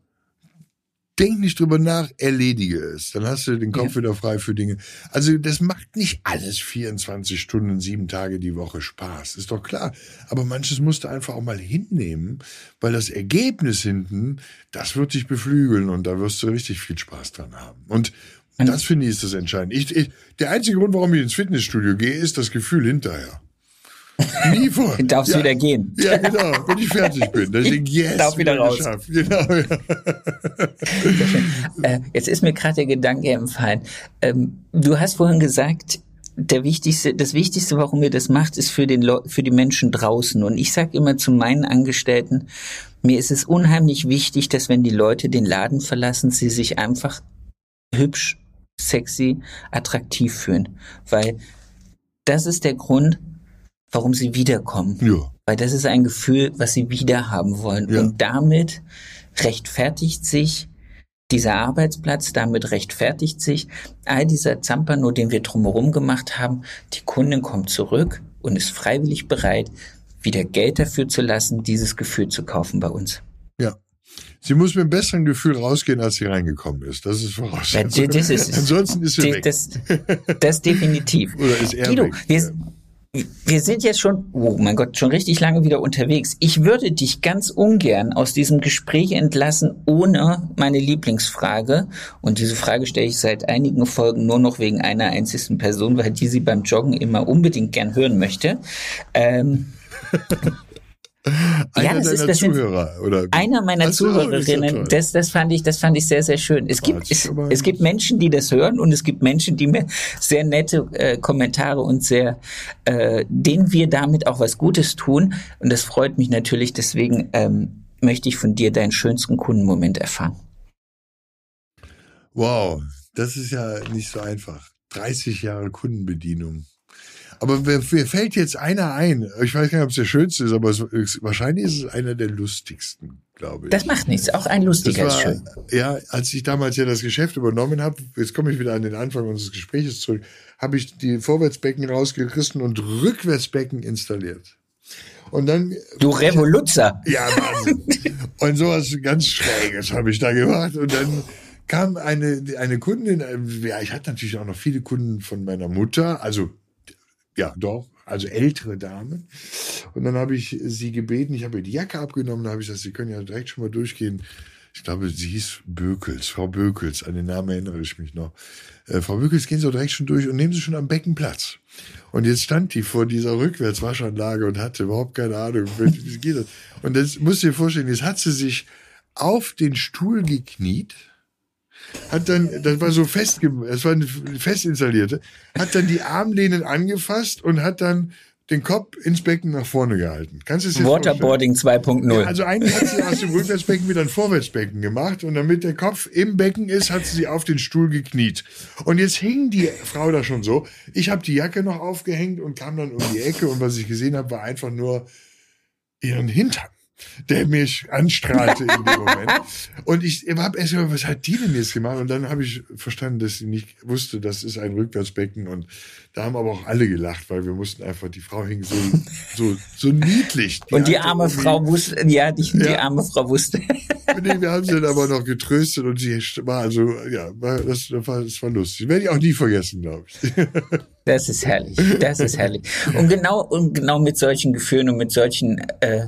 denk nicht drüber nach, erledige es. Dann hast du den Kopf ja. wieder frei für Dinge. Also das macht nicht alles 24 Stunden, sieben Tage die Woche Spaß. Ist doch klar. Aber manches musst du einfach auch mal hinnehmen, weil das Ergebnis hinten, das wird dich beflügeln und da wirst du richtig viel Spaß dran haben. Und das finde ich ist das Entscheidende. Ich, ich, der einzige Grund, warum ich ins Fitnessstudio gehe, ist das Gefühl hinterher. Nie vor. Du darfst ja, wieder gehen. Ja, genau, wenn ich fertig bin. Dann ich, yes, darf wieder raus. Genau, ja. äh, jetzt ist mir gerade der Gedanke empfallen. Ähm, du hast vorhin gesagt, der wichtigste, das Wichtigste, warum ihr das macht, ist für, den für die Menschen draußen. Und ich sage immer zu meinen Angestellten, mir ist es unheimlich wichtig, dass wenn die Leute den Laden verlassen, sie sich einfach hübsch, sexy, attraktiv fühlen. Weil das ist der Grund, warum sie wiederkommen. Ja. Weil das ist ein Gefühl, was sie wieder haben wollen. Ja. Und damit rechtfertigt sich dieser Arbeitsplatz, damit rechtfertigt sich all dieser Zampano, den wir drumherum gemacht haben. Die Kundin kommt zurück und ist freiwillig bereit, wieder Geld dafür zu lassen, dieses Gefühl zu kaufen bei uns. Ja. Sie muss mit einem besseren Gefühl rausgehen, als sie reingekommen ist. Das ist Voraussetzung. Ja, das ist, Ansonsten ist sie das, weg. Das, das definitiv. Oder ist er Guido, weg. Wir, wir sind jetzt schon, oh mein Gott, schon richtig lange wieder unterwegs. Ich würde dich ganz ungern aus diesem Gespräch entlassen, ohne meine Lieblingsfrage. Und diese Frage stelle ich seit einigen Folgen nur noch wegen einer einzigen Person, weil die sie beim Joggen immer unbedingt gern hören möchte. Ähm, einer ja, das ist, das Zuhörer oder einer meiner also, Zuhörerinnen. Das, das fand ich, das fand ich sehr, sehr schön. Es gibt, es, es gibt Menschen, die das hören und es gibt Menschen, die mir sehr nette äh, Kommentare und sehr, äh, denen wir damit auch was Gutes tun. Und das freut mich natürlich. Deswegen ähm, möchte ich von dir deinen schönsten Kundenmoment erfahren. Wow, das ist ja nicht so einfach. 30 Jahre Kundenbedienung. Aber mir, mir fällt jetzt einer ein. Ich weiß gar nicht, ob es der schönste ist, aber es, wahrscheinlich ist es einer der lustigsten, glaube ich. Das macht nichts. Auch ein lustiger Das ist war, schön. Ja, als ich damals ja das Geschäft übernommen habe, jetzt komme ich wieder an den Anfang unseres Gesprächs zurück, habe ich die Vorwärtsbecken rausgerissen und Rückwärtsbecken installiert. Und dann Du Revoluzzer. ja, Wahnsinn. Und sowas ganz Schräges habe ich da gemacht. Und dann kam eine, eine Kundin, ja, ich hatte natürlich auch noch viele Kunden von meiner Mutter, also, ja, doch, also ältere Damen. Und dann habe ich sie gebeten, ich habe ihr die Jacke abgenommen, da habe ich gesagt, Sie können ja direkt schon mal durchgehen. Ich glaube, sie hieß Bökels, Frau Bökels, an den Namen erinnere ich mich noch. Äh, Frau Bökels, gehen Sie direkt schon durch und nehmen Sie schon am Becken Platz. Und jetzt stand die vor dieser Rückwärtswaschanlage und hatte überhaupt keine Ahnung, wie geht das. Und das musst du dir vorstellen, jetzt hat sie sich auf den Stuhl gekniet, hat dann, das war so fest, das war eine fest installierte, hat dann die Armlehnen angefasst und hat dann den Kopf ins Becken nach vorne gehalten. Kannst du es vorstellen? Waterboarding 2.0. Ja, also eigentlich hat sie aus dem Rückwärtsbecken wieder ein Vorwärtsbecken gemacht und damit der Kopf im Becken ist, hat sie auf den Stuhl gekniet. Und jetzt hing die Frau da schon so. Ich habe die Jacke noch aufgehängt und kam dann um die Ecke und was ich gesehen habe, war einfach nur ihren Hintern, der mich anstrahlte in dem Moment. Und ich habe erst mal, was hat die denn jetzt gemacht? Und dann habe ich verstanden, dass sie nicht wusste, das ist ein Rückwärtsbecken. Und da haben aber auch alle gelacht, weil wir mussten einfach, die Frau hing so, so, so niedlich. und die arme irgendwie- Frau wusste, ja, die, die Ja. arme Frau wusste. Nee, wir haben sie dann aber noch getröstet und sie war also, ja, das, war, das war lustig. Werde ich auch nie vergessen, glaube ich. Das ist herrlich. Das ist herrlich. Und genau, und genau mit solchen Gefühlen und mit solchen, äh,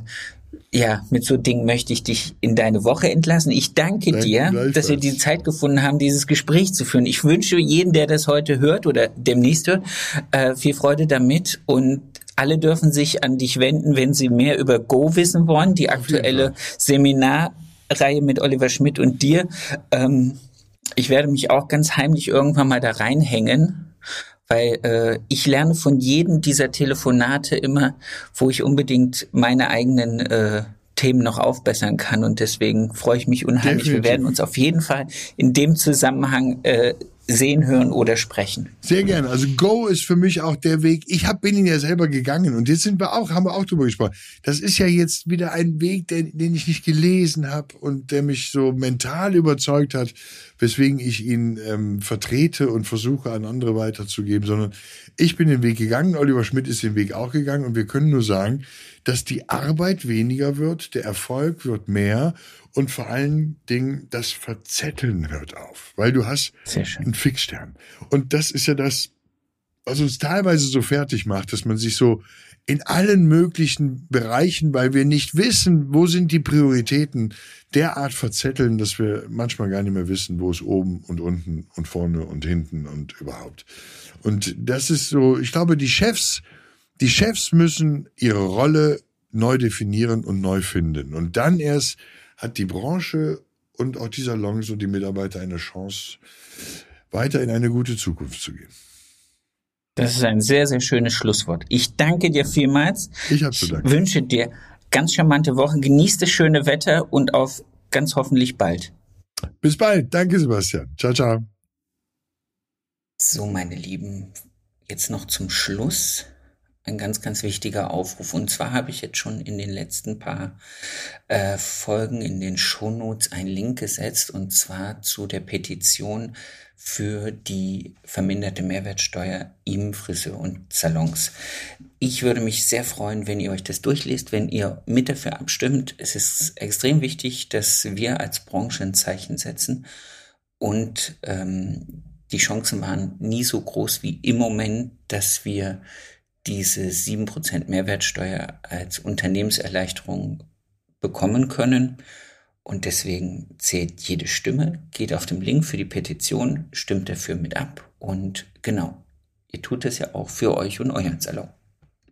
ja, mit so Dingen möchte ich dich in deine Woche entlassen. Ich danke Danke dir, dass wir die Zeit gefunden haben, dieses Gespräch zu führen. Ich wünsche jedem, der das heute hört oder demnächst hört, äh, viel Freude damit und alle dürfen sich an dich wenden, wenn sie mehr über Go wissen wollen. Die aktuelle Seminarreihe mit Oliver Schmidt und dir. Ähm, ich werde mich auch ganz heimlich irgendwann mal da reinhängen, weil äh, ich lerne von jedem dieser Telefonate immer, wo ich unbedingt meine eigenen äh, Themen noch aufbessern kann und deswegen freue ich mich unheimlich. Wir Definitiv. werden uns auf jeden Fall in dem Zusammenhang äh, sehen, hören oder sprechen. Sehr gerne. Also Go ist für mich auch der Weg. Ich hab, bin ihn ja selber gegangen und jetzt sind wir auch, haben wir auch drüber gesprochen. Das ist ja jetzt wieder ein Weg, der, den ich nicht gelesen habe und der mich so mental überzeugt hat, weswegen ich ihn ähm, vertrete und versuche an andere weiterzugeben, sondern ich bin den Weg gegangen, Oliver Schmidt ist den Weg auch gegangen und wir können nur sagen, dass die Arbeit weniger wird, der Erfolg wird mehr und vor allen Dingen das Verzetteln hört auf, weil du hast einen Fixstern. Und das ist ja das, was uns teilweise so fertig macht, dass man sich so in allen möglichen Bereichen, weil wir nicht wissen, wo sind die Prioritäten, derart verzetteln, dass wir manchmal gar nicht mehr wissen, wo es oben und unten und vorne und hinten und überhaupt. Und das ist so, ich glaube, die Chefs, die Chefs müssen ihre Rolle neu definieren und neu finden. Und dann erst hat die Branche und auch dieser Salons und die Mitarbeiter eine Chance, weiter in eine gute Zukunft zu gehen. Das ist ein sehr, sehr schönes Schlusswort. Ich danke dir vielmals. Ich habe zu Ich danken. wünsche dir ganz charmante Woche. Genieß das schöne Wetter und auf ganz hoffentlich bald. Bis bald. Danke, Sebastian. Ciao, ciao. So, meine Lieben, jetzt noch zum Schluss ein ganz, ganz wichtiger Aufruf. Und zwar habe ich jetzt schon in den letzten paar äh, Folgen in den Shownotes einen Link gesetzt und zwar zu der Petition für die verminderte Mehrwertsteuer im Friseur und Salons. Ich würde mich sehr freuen, wenn ihr euch das durchlest, wenn ihr mit dafür abstimmt. Es ist extrem wichtig, dass wir als Branche ein Zeichen setzen und ähm, die Chancen waren nie so groß wie im Moment, dass wir diese 7% Mehrwertsteuer als Unternehmenserleichterung bekommen können. Und deswegen zählt jede Stimme, geht auf dem Link für die Petition, stimmt dafür mit ab. Und genau, ihr tut es ja auch für euch und euren Salon.